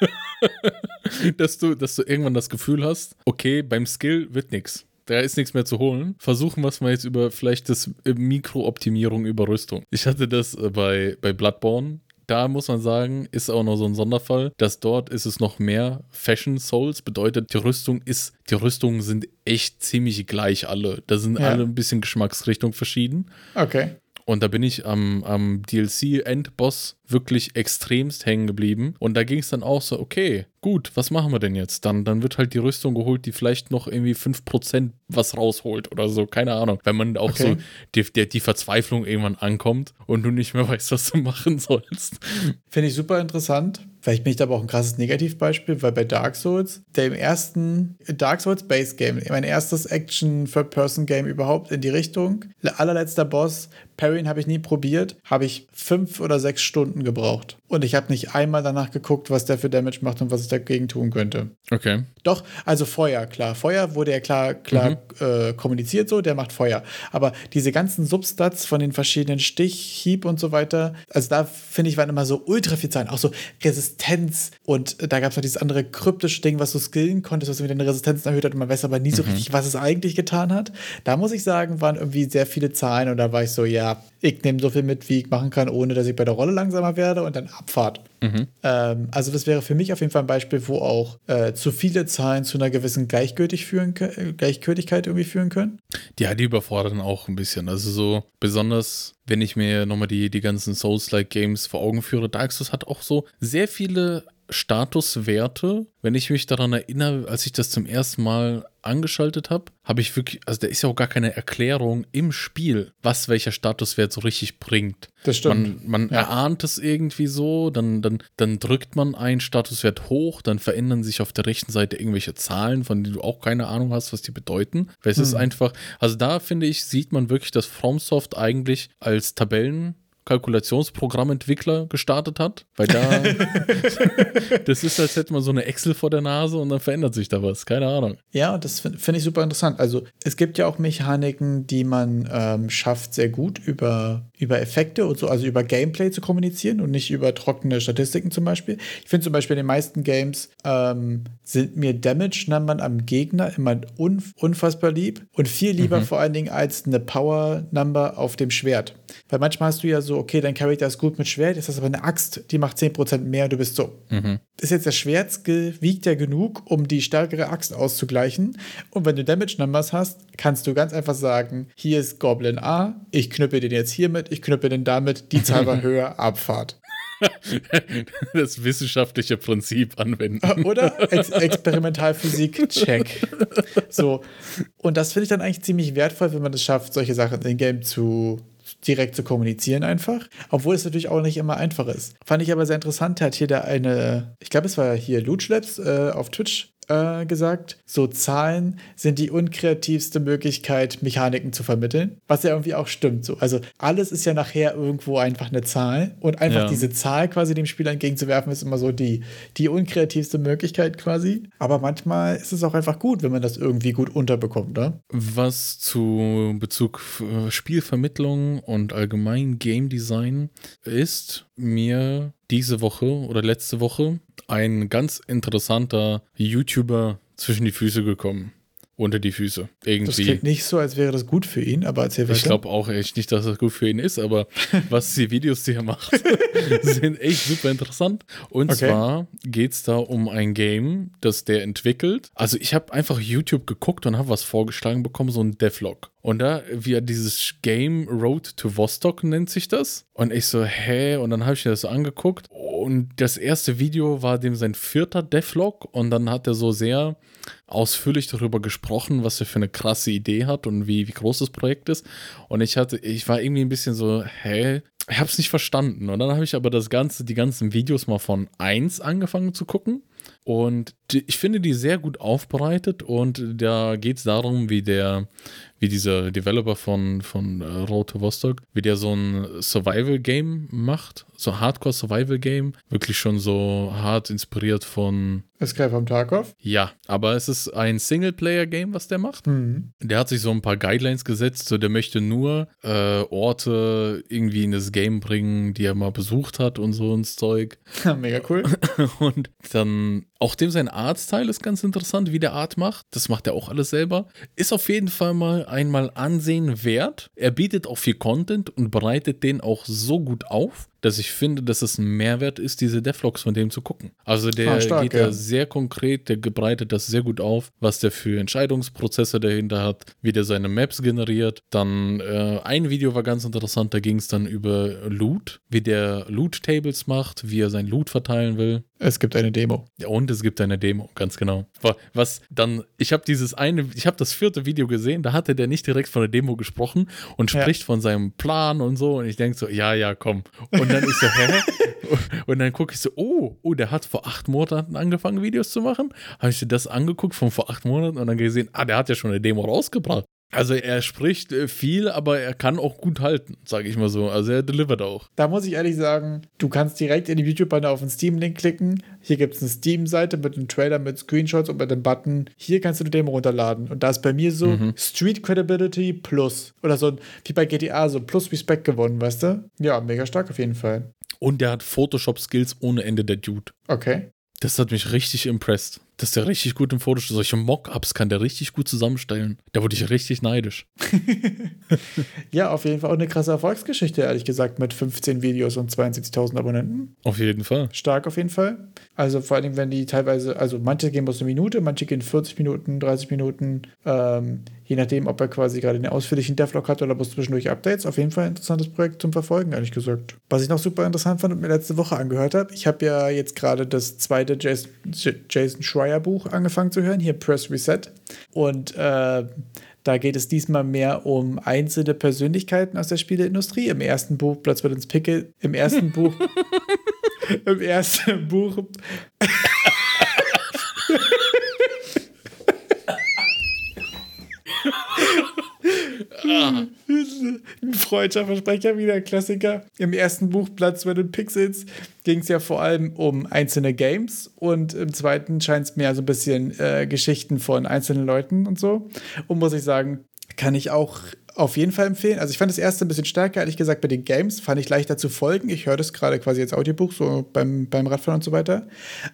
dass, du, dass du irgendwann das Gefühl hast, okay, beim Skill wird nichts da ist nichts mehr zu holen. Versuchen wir es mal jetzt über vielleicht das äh, Mikrooptimierung über Rüstung. Ich hatte das äh, bei, bei Bloodborne. Da muss man sagen, ist auch noch so ein Sonderfall, dass dort ist es noch mehr Fashion Souls. Bedeutet, die Rüstung ist, die Rüstungen sind echt ziemlich gleich alle. Da sind ja. alle ein bisschen Geschmacksrichtung verschieden. Okay. Und da bin ich am, am DLC-Endboss wirklich extremst hängen geblieben. Und da ging es dann auch so, okay, gut, was machen wir denn jetzt? Dann, dann wird halt die Rüstung geholt, die vielleicht noch irgendwie 5% was rausholt oder so, keine Ahnung. Wenn man auch okay. so die, die, die Verzweiflung irgendwann ankommt und du nicht mehr weißt, was du machen sollst. Finde ich super interessant. Vielleicht bin ich da aber auch ein krasses Negativbeispiel, weil bei Dark Souls, der im ersten Dark Souls Base Game, mein erstes Action Third-Person-Game überhaupt in die Richtung, allerletzter Boss, Parryin habe ich nie probiert, habe ich fünf oder sechs Stunden gebraucht. Und ich habe nicht einmal danach geguckt, was der für Damage macht und was ich dagegen tun könnte. Okay. Doch, also Feuer, klar. Feuer wurde ja klar, klar mhm. äh, kommuniziert so, der macht Feuer. Aber diese ganzen Substats von den verschiedenen Stich, Hieb und so weiter, also da finde ich, waren immer so ultra viel Zahlen. Auch so Resistenz und da gab es noch dieses andere kryptische Ding, was du skillen konntest, was wieder eine Resistenz erhöht hat und man weiß aber nie so mhm. richtig, was es eigentlich getan hat. Da muss ich sagen, waren irgendwie sehr viele Zahlen und da war ich so, ja, ich nehme so viel mit, wie ich machen kann, ohne dass ich bei der Rolle langsamer werde und dann Abfahrt. Mhm. Ähm, also das wäre für mich auf jeden Fall ein Beispiel, wo auch äh, zu viele Zahlen zu einer gewissen Gleichgültig führen, Gleichgültigkeit irgendwie führen können. Ja, die überfordern auch ein bisschen. Also so besonders, wenn ich mir nochmal die, die ganzen Souls-like Games vor Augen führe, Dark Souls hat auch so sehr viele Statuswerte, wenn ich mich daran erinnere, als ich das zum ersten Mal angeschaltet habe, habe ich wirklich, also da ist ja auch gar keine Erklärung im Spiel, was welcher Statuswert so richtig bringt. Das stimmt. Man, man ja. erahnt es irgendwie so, dann, dann, dann drückt man einen Statuswert hoch, dann verändern sich auf der rechten Seite irgendwelche Zahlen, von denen du auch keine Ahnung hast, was die bedeuten. Weil es hm. ist einfach, also da finde ich, sieht man wirklich, dass FromSoft eigentlich als Tabellen Kalkulationsprogrammentwickler gestartet hat, weil da das ist, als hätte man so eine Excel vor der Nase und dann verändert sich da was. Keine Ahnung. Ja, das finde find ich super interessant. Also es gibt ja auch Mechaniken, die man ähm, schafft, sehr gut über, über Effekte und so, also über Gameplay zu kommunizieren und nicht über trockene Statistiken zum Beispiel. Ich finde zum Beispiel in den meisten Games ähm, sind mir Damage-Nummern am Gegner immer unf unfassbar lieb und viel lieber mhm. vor allen Dingen als eine Power-Number auf dem Schwert. Weil manchmal hast du ja so, okay, dein Charakter ist gut mit Schwert, jetzt hast du aber eine Axt, die macht 10% mehr, du bist so. Mhm. Ist jetzt der Schwertskill, wiegt ja genug, um die stärkere Axt auszugleichen. Und wenn du Damage Numbers hast, kannst du ganz einfach sagen, hier ist Goblin A, ich knüppe den jetzt hiermit, ich knüppe den damit, die Zahl war höher, Abfahrt. das wissenschaftliche Prinzip anwenden. Oder? Ex Experimentalphysik, check. So. Und das finde ich dann eigentlich ziemlich wertvoll, wenn man es schafft, solche Sachen in Game zu direkt zu kommunizieren einfach. Obwohl es natürlich auch nicht immer einfach ist. Fand ich aber sehr interessant, hat hier der eine, ich glaube, es war hier Luge Labs äh, auf Twitch äh, gesagt, so Zahlen sind die unkreativste Möglichkeit, Mechaniken zu vermitteln. Was ja irgendwie auch stimmt. So. Also alles ist ja nachher irgendwo einfach eine Zahl und einfach ja. diese Zahl quasi dem Spieler entgegenzuwerfen, ist immer so die, die unkreativste Möglichkeit quasi. Aber manchmal ist es auch einfach gut, wenn man das irgendwie gut unterbekommt. Ne? Was zu Bezug äh, Spielvermittlung und allgemein Game Design ist mir diese Woche oder letzte Woche ein ganz interessanter YouTuber zwischen die Füße gekommen unter die Füße. Irgendwie. Das klingt nicht so, als wäre das gut für ihn, aber erzähl weiter. Ich glaube auch echt nicht, dass das gut für ihn ist, aber was die Videos, die er macht, sind echt super interessant. Und okay. zwar geht es da um ein Game, das der entwickelt. Also ich habe einfach YouTube geguckt und habe was vorgeschlagen bekommen, so ein Devlog. Und da, wie dieses Game Road to Vostok nennt sich das. Und ich so, hä? Und dann habe ich mir das so angeguckt. Und das erste Video war dem sein vierter Devlog. Und dann hat er so sehr ausführlich darüber gesprochen, was er für eine krasse Idee hat und wie, wie groß das Projekt ist. Und ich hatte, ich war irgendwie ein bisschen so, hä? Ich habe es nicht verstanden. Und dann habe ich aber das Ganze, die ganzen Videos mal von 1 angefangen zu gucken. Und ich finde die sehr gut aufbereitet und da geht es darum, wie der, wie dieser Developer von, von äh, Road to Vostok, wie der so ein Survival-Game macht, so Hardcore-Survival-Game, wirklich schon so hart inspiriert von Escape from Tarkov? Ja, aber es ist ein Singleplayer-Game, was der macht. Mhm. Der hat sich so ein paar Guidelines gesetzt, so der möchte nur äh, Orte irgendwie in das Game bringen, die er mal besucht hat und so ein Zeug. Mega cool. Und dann auch dem sein Artstyle ist ganz interessant, wie der Art macht. Das macht er auch alles selber. Ist auf jeden Fall mal einmal Ansehen wert. Er bietet auch viel Content und bereitet den auch so gut auf, dass ich finde, dass es ein Mehrwert ist, diese Devlogs von dem zu gucken. Also der ah, stark, geht ja. da sehr konkret, der breitet das sehr gut auf, was der für Entscheidungsprozesse dahinter hat, wie der seine Maps generiert. Dann äh, ein Video war ganz interessant, da ging es dann über Loot, wie der Loot-Tables macht, wie er sein Loot verteilen will. Es gibt eine Demo. Ja, und es gibt eine Demo, ganz genau. Was dann, ich habe dieses eine, ich habe das vierte Video gesehen, da hatte der nicht direkt von der Demo gesprochen und spricht ja. von seinem Plan und so. Und ich denke so, ja, ja, komm. Und dann ich so, hä? Und dann gucke ich so, oh, oh, der hat vor acht Monaten angefangen, Videos zu machen. Habe ich dir das angeguckt von vor acht Monaten und dann gesehen, ah, der hat ja schon eine Demo rausgebracht. Also er spricht äh, viel, aber er kann auch gut halten, sage ich mal so. Also er delivert auch. Da muss ich ehrlich sagen, du kannst direkt in die YouTube-Banner auf den Steam-Link klicken. Hier gibt es eine Steam-Seite mit einem Trailer mit Screenshots und mit einem Button. Hier kannst du die Demo runterladen. Und da ist bei mir so mhm. Street Credibility plus. Oder so wie bei GTA, so plus Respect gewonnen, weißt du? Ja, mega stark auf jeden Fall. Und der hat Photoshop-Skills ohne Ende, der Dude. Okay. Das hat mich richtig impressed. Das ist der richtig gut im Photoshop. Solche Mock-ups kann der richtig gut zusammenstellen. Da wurde ich richtig neidisch. ja, auf jeden Fall auch eine krasse Erfolgsgeschichte, ehrlich gesagt, mit 15 Videos und 72.000 Abonnenten. Auf jeden Fall. Stark auf jeden Fall. Also vor allem, wenn die teilweise, also manche gehen bloß eine Minute, manche gehen 40 Minuten, 30 Minuten. Ähm, je nachdem, ob er quasi gerade den ausführlichen Devlog hat oder bloß zwischendurch Updates. Auf jeden Fall ein interessantes Projekt zum Verfolgen, ehrlich gesagt. Was ich noch super interessant fand und mir letzte Woche angehört habe, ich habe ja jetzt gerade das zweite Jason, Jason Schreier Buch angefangen zu hören, hier Press Reset. Und äh, da geht es diesmal mehr um einzelne Persönlichkeiten aus der Spieleindustrie. Im ersten Buch Platz wird ins Pickel. Im ersten Buch. Im ersten Buch. Ein freudscher Versprecher wieder, Klassiker. Im ersten Buch Platz bei den Pixels ging es ja vor allem um einzelne Games und im zweiten scheint es mehr so ein bisschen äh, Geschichten von einzelnen Leuten und so. Und muss ich sagen, kann ich auch auf jeden Fall empfehlen. Also ich fand das erste ein bisschen stärker, ehrlich gesagt, bei den Games. Fand ich leichter zu folgen. Ich höre das gerade quasi als Audiobuch, so beim, beim Radfahren und so weiter.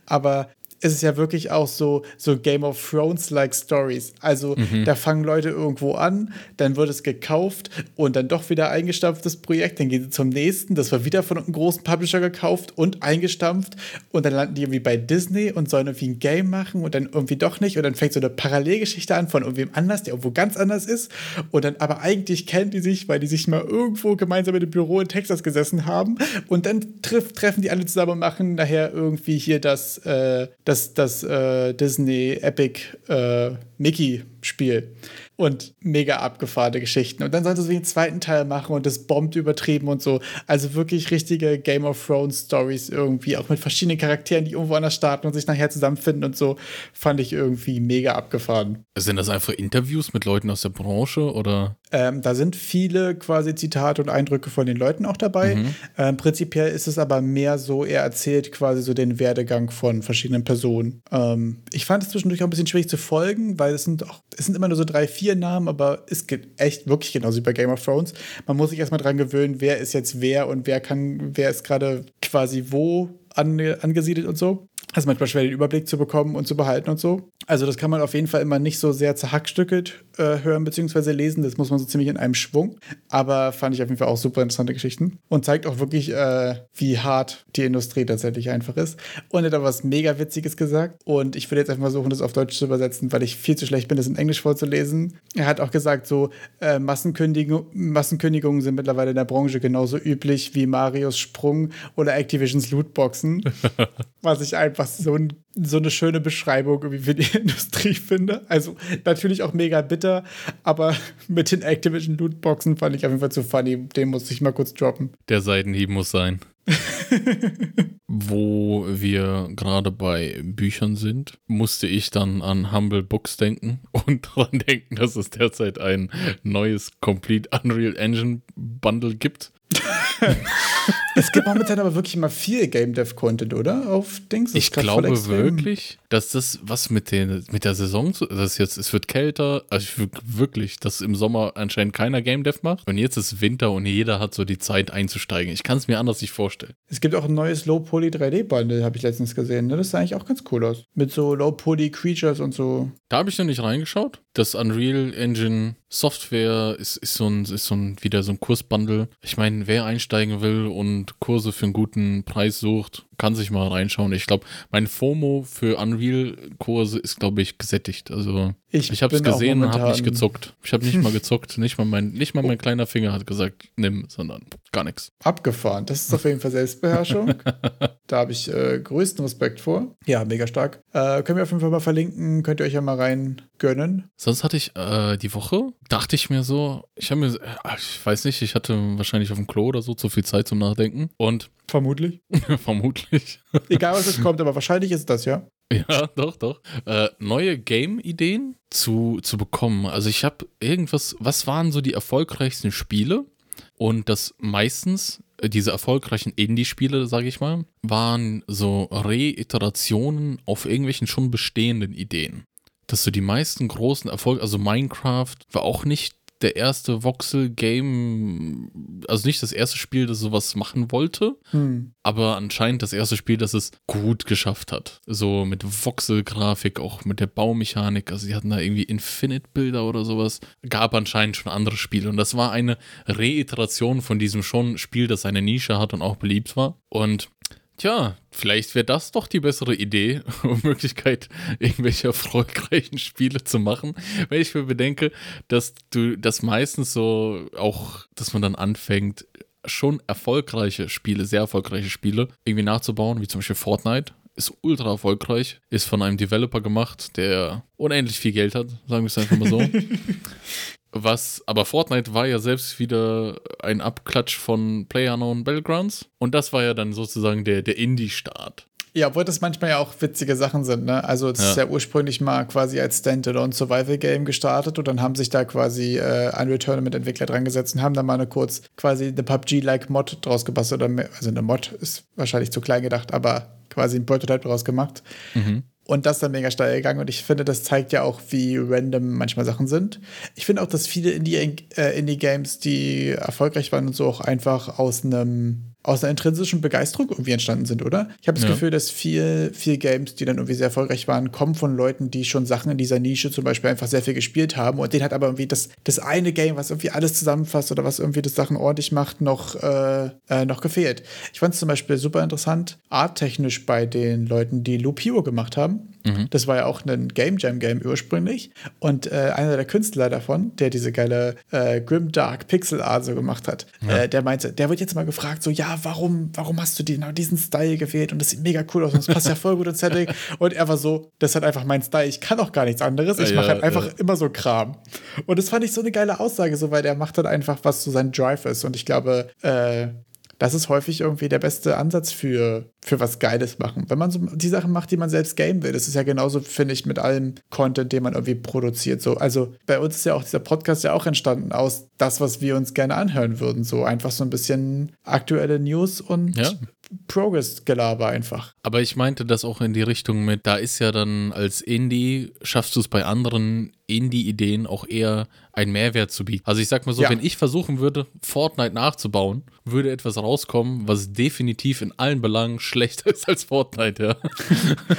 Aber ist es ja wirklich auch so, so Game of Thrones-like Stories. Also mhm. da fangen Leute irgendwo an, dann wird es gekauft und dann doch wieder eingestampft, das Projekt. Dann gehen sie zum nächsten, das war wieder von einem großen Publisher gekauft und eingestampft. Und dann landen die irgendwie bei Disney und sollen irgendwie ein Game machen und dann irgendwie doch nicht. Und dann fängt so eine Parallelgeschichte an von irgendwem anders, der irgendwo ganz anders ist. Und dann aber eigentlich kennen die sich, weil die sich mal irgendwo gemeinsam mit dem Büro in Texas gesessen haben. Und dann treff, treffen die alle zusammen und machen nachher irgendwie hier das, äh, das das, das äh, Disney Epic äh, Mickey Spiel. Und mega abgefahrene Geschichten. Und dann sollte sie den zweiten Teil machen und das bombt übertrieben und so. Also wirklich richtige Game of Thrones Stories irgendwie, auch mit verschiedenen Charakteren, die irgendwo anders starten und sich nachher zusammenfinden und so, fand ich irgendwie mega abgefahren. Sind das einfach Interviews mit Leuten aus der Branche oder? Ähm, da sind viele quasi Zitate und Eindrücke von den Leuten auch dabei. Mhm. Ähm, prinzipiell ist es aber mehr so, er erzählt quasi so den Werdegang von verschiedenen Personen. Ähm, ich fand es zwischendurch auch ein bisschen schwierig zu folgen, weil es sind auch, es sind immer nur so drei, vier Namen, aber es geht echt wirklich genauso wie bei Game of Thrones. Man muss sich erstmal dran gewöhnen, wer ist jetzt wer und wer kann, wer ist gerade quasi wo angesiedelt und so. Ist manchmal schwer, den Überblick zu bekommen und zu behalten und so. Also, das kann man auf jeden Fall immer nicht so sehr zerhackstückelt äh, hören bzw. lesen. Das muss man so ziemlich in einem Schwung. Aber fand ich auf jeden Fall auch super interessante Geschichten. Und zeigt auch wirklich, äh, wie hart die Industrie tatsächlich einfach ist. Und er hat da was mega Witziges gesagt. Und ich würde jetzt einfach versuchen, das auf Deutsch zu übersetzen, weil ich viel zu schlecht bin, das in Englisch vorzulesen. Er hat auch gesagt, so äh, Massenkündigung, Massenkündigungen sind mittlerweile in der Branche genauso üblich wie Marios Sprung oder Activisions Lootboxen. was ich einfach so, ein, so eine schöne Beschreibung irgendwie für die Industrie finde. Also natürlich auch mega bitter, aber mit den Activision Lootboxen fand ich auf jeden Fall zu funny. Den muss ich mal kurz droppen. Der Seidenhieb muss sein. Wo wir gerade bei Büchern sind, musste ich dann an Humble Books denken und daran denken, dass es derzeit ein neues Complete Unreal Engine Bundle gibt. Es gibt momentan aber wirklich immer viel Game Dev Content, oder? Auf Dings. Das ich glaube wirklich, dass das was mit, den, mit der Saison, das jetzt, es wird kälter, also ich wirklich, dass im Sommer anscheinend keiner Game Dev macht und jetzt ist Winter und jeder hat so die Zeit einzusteigen. Ich kann es mir anders nicht vorstellen. Es gibt auch ein neues Low Poly 3D Bundle, habe ich letztens gesehen. Ne? Das sah eigentlich auch ganz cool aus. Mit so Low Poly Creatures und so. Da habe ich noch nicht reingeschaut. Das Unreal Engine Software ist, ist, so ein, ist so ein, wieder so ein Kursbundle. Ich meine, wer einsteigen will und Kurse für einen guten Preis sucht, kann sich mal reinschauen. Ich glaube, mein FOMO für Unreal-Kurse ist, glaube ich, gesättigt. Also ich, ich habe es gesehen und habe nicht gezuckt. Ich habe nicht mal gezuckt. Nicht mal, mein, nicht mal mein kleiner Finger hat gesagt, nimm, sondern gar nichts. Abgefahren. Das ist auf jeden Fall Selbstbeherrschung. da habe ich äh, größten Respekt vor. Ja, mega stark. Äh, können wir auf jeden Fall mal verlinken. Könnt ihr euch ja mal rein gönnen. Sonst hatte ich äh, die Woche, dachte ich mir so, ich habe mir, äh, ich weiß nicht, ich hatte wahrscheinlich auf dem Klo oder so zu viel Zeit zum Nachdenken und Vermutlich. Vermutlich. Egal, was es kommt, aber wahrscheinlich ist das, ja. Ja, doch, doch. Äh, neue Game-Ideen zu, zu bekommen. Also ich habe irgendwas, was waren so die erfolgreichsten Spiele? Und das meistens, äh, diese erfolgreichen Indie-Spiele, sage ich mal, waren so Reiterationen auf irgendwelchen schon bestehenden Ideen. Dass so die meisten großen Erfolge, also Minecraft war auch nicht der erste Voxel-Game, also nicht das erste Spiel, das sowas machen wollte, hm. aber anscheinend das erste Spiel, das es gut geschafft hat. So mit Voxel-Grafik, auch mit der Baumechanik. Also sie hatten da irgendwie Infinite-Bilder oder sowas. Gab anscheinend schon andere Spiele. Und das war eine Reiteration von diesem schon Spiel, das eine Nische hat und auch beliebt war. Und Tja, vielleicht wäre das doch die bessere Idee und Möglichkeit, irgendwelche erfolgreichen Spiele zu machen. Wenn ich mir bedenke, dass du das meistens so auch, dass man dann anfängt, schon erfolgreiche Spiele, sehr erfolgreiche Spiele irgendwie nachzubauen, wie zum Beispiel Fortnite. Ist ultra erfolgreich, ist von einem Developer gemacht, der unendlich viel Geld hat, sagen wir es einfach mal so. Was, aber Fortnite war ja selbst wieder ein Abklatsch von PlayerUnknown Battlegrounds. Und das war ja dann sozusagen der, der Indie-Start. Ja, obwohl das manchmal ja auch witzige Sachen sind, ne? Also es ja. ist ja ursprünglich mal quasi als Standalone Survival Game gestartet und dann haben sich da quasi äh, Unreal Tournament Entwickler dran gesetzt und haben dann mal eine kurz quasi eine PUBG-like Mod draus gebastelt oder also eine Mod ist wahrscheinlich zu klein gedacht, aber quasi ein Prototype draus gemacht. Mhm. Und das ist dann mega steil gegangen. Und ich finde, das zeigt ja auch, wie random manchmal Sachen sind. Ich finde auch, dass viele Indie-Games, äh, die erfolgreich waren und so, auch einfach aus einem aus einer intrinsischen Begeisterung irgendwie entstanden sind, oder? Ich habe das ja. Gefühl, dass viel, viel Games, die dann irgendwie sehr erfolgreich waren, kommen von Leuten, die schon Sachen in dieser Nische zum Beispiel einfach sehr viel gespielt haben und denen hat aber irgendwie das, das eine Game, was irgendwie alles zusammenfasst oder was irgendwie das Sachen ordentlich macht, noch, äh, äh, noch gefehlt. Ich fand es zum Beispiel super interessant, arttechnisch bei den Leuten, die Hero gemacht haben. Mhm. Das war ja auch ein Game Jam Game ursprünglich. Und äh, einer der Künstler davon, der diese geile äh, Grim Dark Pixel Art so gemacht hat, ja. äh, der meinte, der wird jetzt mal gefragt, so, ja, ja, warum, warum hast du genau diesen Style gewählt und das sieht mega cool aus und das passt ja voll gut ins Setting. Und er war so, das ist halt einfach mein Style, ich kann auch gar nichts anderes, ich Ja, mache halt einfach ja. immer so Kram. Und das fand ich so eine geile Aussage, so, weil der macht dann einfach, was so sein Drive ist. Und ich glaube, äh, das ist häufig irgendwie der beste Ansatz für, für was Geiles machen. Wenn man so die Sachen macht, die man selbst game will. Das ist ja genauso, finde ich, mit allem Content, den man irgendwie produziert. So, also bei uns ist ja auch dieser Podcast ja auch entstanden aus das, was wir uns gerne anhören würden. So einfach so ein bisschen aktuelle News und Ja. Progress-Gelaber einfach. Aber ich meinte das auch in die Richtung mit, da ist ja dann als Indie, schaffst du es bei anderen Indie-Ideen auch eher einen Mehrwert zu bieten. Also ich sag mal so, Ja. wenn ich versuchen würde, Fortnite nachzubauen, würde etwas rauskommen, was definitiv in allen Belangen schlechter ist als Fortnite,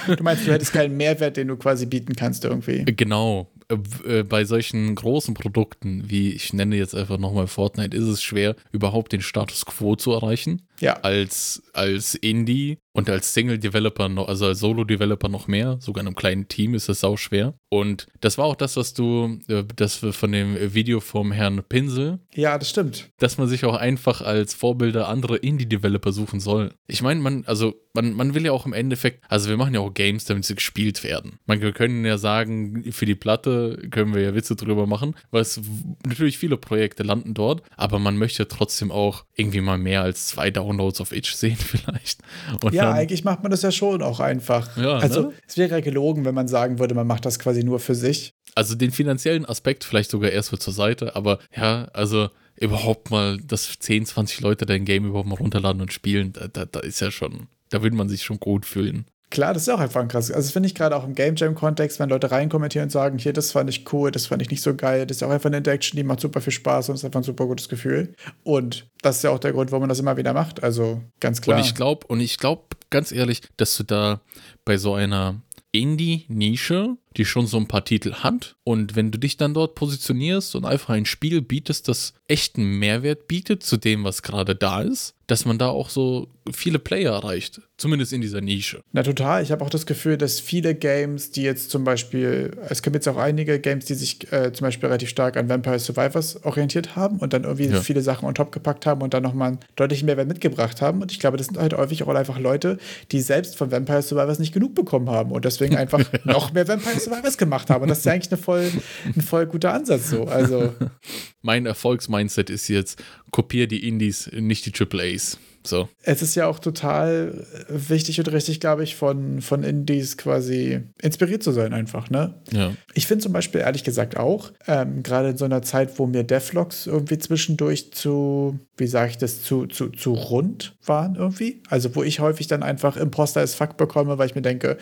ja. Du meinst, du hättest keinen Mehrwert, den du quasi bieten kannst irgendwie. Genau. Äh, äh, Bei solchen großen Produkten, wie ich nenne jetzt einfach nochmal Fortnite, ist es schwer, überhaupt den Status quo zu erreichen. Ja. Als, als Indie und als Single-Developer, also als Solo-Developer noch mehr. Sogar in einem kleinen Team ist es sau schwer. Und das war auch das, was du, äh, das von dem Video vom Herrn Pinsel, Ja, das stimmt. dass man sich auch einfach als Vorbilder andere Indie-Developer suchen soll. Ich meine, man, also, man, man will ja auch im Endeffekt, also wir machen ja auch Games, damit sie gespielt werden. Man, wir können ja sagen, für die Platte können wir ja Witze drüber machen, weil es natürlich viele Projekte landen dort, aber man möchte trotzdem auch irgendwie mal mehr als zwei Downloads auf Itch sehen vielleicht. Und Ja, dann, eigentlich macht man das ja schon auch einfach. Ja, also, ne? es wäre ja gelogen, wenn man sagen würde, man macht das quasi nur für sich. also den finanziellen Aspekt vielleicht sogar erstmal zur Seite, aber ja, also überhaupt mal, dass 10, 20 Leute dein Game überhaupt mal runterladen und spielen, da, da, da ist ja schon, da würde man sich schon gut fühlen. Klar, das ist auch einfach ein krass. Also, das finde ich gerade auch im Game Jam-Kontext, wenn Leute reinkommentieren und sagen, hier, das fand ich cool, das fand ich nicht so geil. Das ist auch einfach eine Interaction, die macht super viel Spaß und ist einfach ein super gutes Gefühl. Und das ist ja auch der Grund, warum man das immer wieder macht. Also, ganz klar. Und ich glaube, und ich glaube ganz ehrlich, dass du da bei so einer Indie-Nische, die schon so ein paar Titel hat, und wenn du dich dann dort positionierst und einfach ein Spiel bietest, das echten Mehrwert bietet zu dem, was gerade da ist, dass man da auch so viele Player erreicht. Zumindest in dieser Nische. Na total. Ich habe auch das Gefühl, dass viele Games, die jetzt zum Beispiel, es gibt jetzt auch einige Games, die sich äh, zum Beispiel relativ stark an Vampire Survivors orientiert haben und dann irgendwie Ja. viele Sachen on top gepackt haben und dann nochmal einen deutlichen Mehrwert mitgebracht haben. Und ich glaube, das sind halt häufig auch einfach Leute, die selbst von Vampire Survivors nicht genug bekommen haben und deswegen einfach noch mehr Vampire Survivors gemacht haben. Und das ist ja eigentlich eine voll, ein voll guter Ansatz so. Also. Mein Erfolgsmindset ist jetzt, kopier die Indies, nicht die AAAs. So. es ist ja auch total wichtig und richtig, glaube ich, von, von Indies quasi inspiriert zu sein, einfach, ne? Ja. Ich finde zum Beispiel ehrlich gesagt auch, ähm, gerade in so einer Zeit, wo mir Devlogs irgendwie zwischendurch zu, wie sage ich das, zu, zu, zu rund waren irgendwie. Also wo ich häufig dann einfach Imposter as fuck bekomme, weil ich mir denke,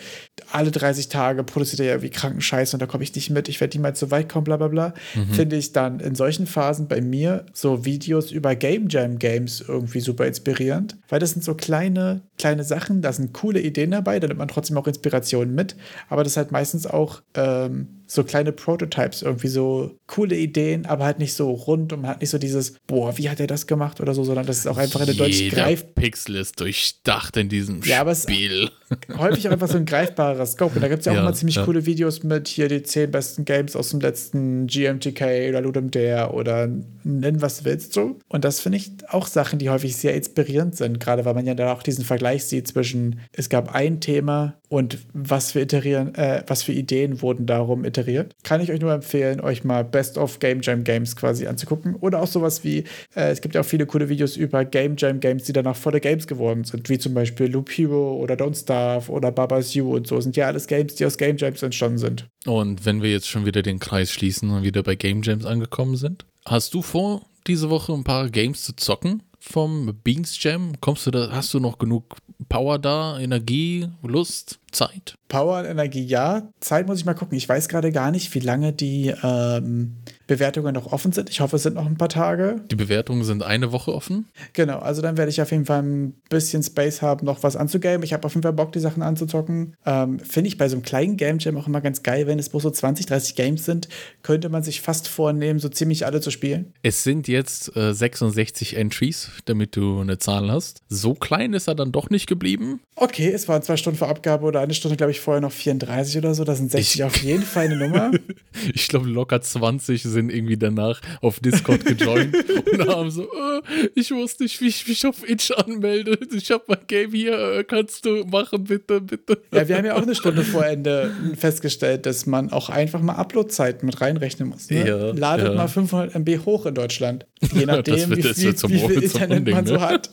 alle 30 Tage produziert er ja irgendwie kranken Scheiß und da komme ich nicht mit, ich werde niemals so weit kommen, bla bla bla. Finde ich dann in solchen Phasen bei mir so Videos über Game Jam Games irgendwie super inspirierend, weil das sind so kleine, kleine Sachen, da sind coole Ideen dabei, da nimmt man trotzdem auch Inspirationen mit, aber das ist halt meistens auch ähm, so kleine Prototypes, irgendwie so coole Ideen, aber halt nicht so rund und man hat nicht so dieses, boah, wie hat er das gemacht oder so, sondern das ist auch einfach eine deutlich greif Pixel ist durchdacht in diesem Ja, aber es- Spiel. häufig auch einfach so ein greifbarer Scope. Und da gibt es ja auch Ja, immer ziemlich ja. coole Videos mit hier die zehn besten Games aus dem letzten GMTK oder Ludum Dare oder nenn was du willst so. Und das finde ich auch Sachen, die häufig sehr inspirierend sind, gerade weil man ja da auch diesen Vergleich sieht zwischen, es gab ein Thema und was für iterieren, äh, was für Ideen wurden darum iteriert. Kann ich euch nur empfehlen, euch mal Best of Game Jam Games quasi anzugucken. Oder auch sowas wie, äh, es gibt ja auch viele coole Videos über Game Jam Games, die danach volle Games geworden sind, wie zum Beispiel Loop Hero oder Don't Starve oder Baba's You und so. Sind ja alles Games, die aus Game Jams entstanden sind. Und wenn wir jetzt schon wieder den Kreis schließen und wieder bei Game Jams angekommen sind, hast du vor, diese Woche ein paar Games zu zocken vom Beans Jam? Kommst du da, hast du noch genug Power da, Energie, Lust, Zeit? Power und Energie, ja. Zeit muss ich mal gucken. Ich weiß gerade gar nicht, wie lange die ähm, Bewertungen noch offen sind. Ich hoffe, es sind noch ein paar Tage. Die Bewertungen sind eine Woche offen. Genau, also dann werde ich auf jeden Fall ein bisschen Space haben, noch was anzugamen. Ich habe auf jeden Fall Bock, die Sachen anzuzocken. Ähm, Finde ich bei so einem kleinen Game Jam auch immer ganz geil, wenn es bloß so 20, 30 Games sind, könnte man sich fast vornehmen, so ziemlich alle zu spielen. Es sind jetzt äh, 66 Entries, damit du eine Zahl hast. So klein ist er dann doch nicht geblieben. Okay, es waren zwei Stunden vor Abgabe oder eine Stunde, glaube ich, vorher noch 34 oder so. Das sind 60 ich, auf jeden Fall eine Nummer. ich glaube, locker 20 sind irgendwie danach auf Discord gejoint und haben so, oh, ich wusste nicht, wie ich mich auf Itch anmelde. Ich habe mein Game hier, äh, kannst du machen, bitte, bitte. Ja, wir haben ja auch eine Stunde vor Ende festgestellt, dass man auch einfach mal Upload-Zeiten mit reinrechnen muss. Ne? Ja, Ladet ja. mal 500 MB hoch in Deutschland. Je nachdem, wird, wie, viel, wie viel Internet Unding, man so ne? hat.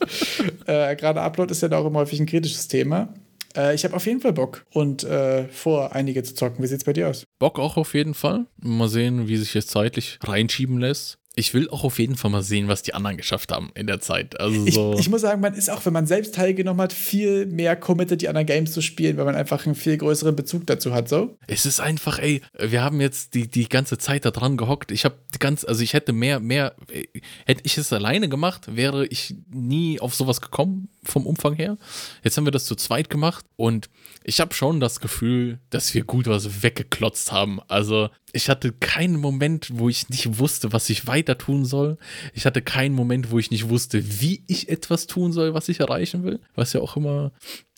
äh, Gerade Upload ist ja auch immer häufig ein kritisches Thema. Äh, ich habe auf jeden Fall Bock und äh, vor, einige zu zocken. Wie sieht's bei dir aus? Bock auch auf jeden Fall. Mal sehen, wie sich jetzt zeitlich reinschieben lässt ich will auch auf jeden Fall mal sehen, was die anderen geschafft haben in der Zeit. Also so. ich, ich, muss sagen, man ist auch, wenn man selbst teilgenommen hat, viel mehr committed, die anderen Games zu spielen, weil man einfach einen viel größeren Bezug dazu hat. So. Es ist einfach, ey, wir haben jetzt die, die ganze Zeit da dran gehockt. Ich habe ganz, also ich hätte mehr, mehr, hätte ich es alleine gemacht, wäre ich nie auf sowas gekommen vom Umfang her. Jetzt haben wir das zu zweit gemacht und ich habe schon das Gefühl, dass wir gut was weggeklotzt haben. Also ich hatte keinen Moment, wo ich nicht wusste, was ich weiter tun soll. Ich hatte keinen Moment, wo ich nicht wusste, wie ich etwas tun soll, was ich erreichen will. Was ja auch immer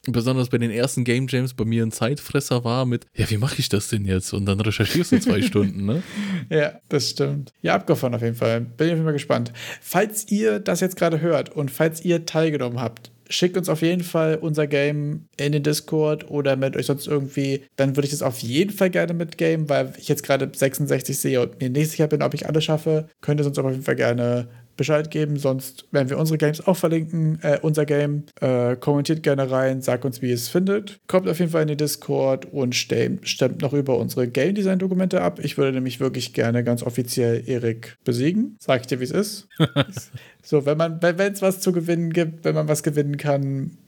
besonders bei den ersten Game Jams bei mir ein Zeitfresser war mit, ja, wie mache ich das denn jetzt? Und dann recherchierst du zwei Stunden, ne? Ja, das stimmt. Ja, abgefahren auf jeden Fall. Bin ich auf jeden Fall gespannt. Falls ihr das jetzt gerade hört und falls ihr teilgenommen habt, schickt uns auf jeden Fall unser Game in den Discord oder meldet euch sonst irgendwie. Dann würde ich das auf jeden Fall gerne mitgame, weil ich jetzt gerade 66 sehe und mir nicht sicher bin, ob ich alles schaffe. Könnt ihr uns auf jeden Fall gerne Bescheid geben, sonst werden wir unsere Games auch verlinken, äh, unser Game. Äh, kommentiert gerne rein, sagt uns, wie ihr es findet. Kommt auf jeden Fall in den Discord und stemmt, noch über unsere Game Design Dokumente ab. Ich würde nämlich wirklich gerne ganz offiziell Erik besiegen. Sag ich dir, wie es ist. so, wenn man, wenn es was zu gewinnen gibt, wenn man was gewinnen kann,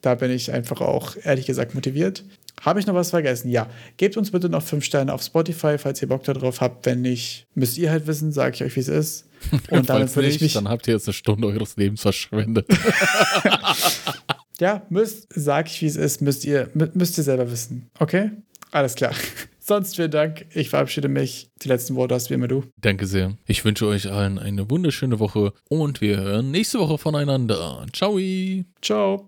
da bin ich einfach auch ehrlich gesagt motiviert. Habe ich noch was vergessen? Ja. Gebt uns bitte noch fünf Sterne auf Spotify, falls ihr Bock darauf habt. Wenn nicht, müsst ihr halt wissen, sage ich euch, wie es ist. Und damit würde ich mich. Dann habt ihr jetzt eine Stunde eures Lebens verschwendet. ja, müsst, sag ich, wie es ist, müsst ihr, müsst ihr selber wissen. Okay? Alles klar. Sonst vielen Dank. Ich verabschiede mich. Die letzten Worte hast wie immer du. Danke sehr. Ich wünsche euch allen eine wunderschöne Woche und wir hören nächste Woche voneinander. Ciao. Ciao.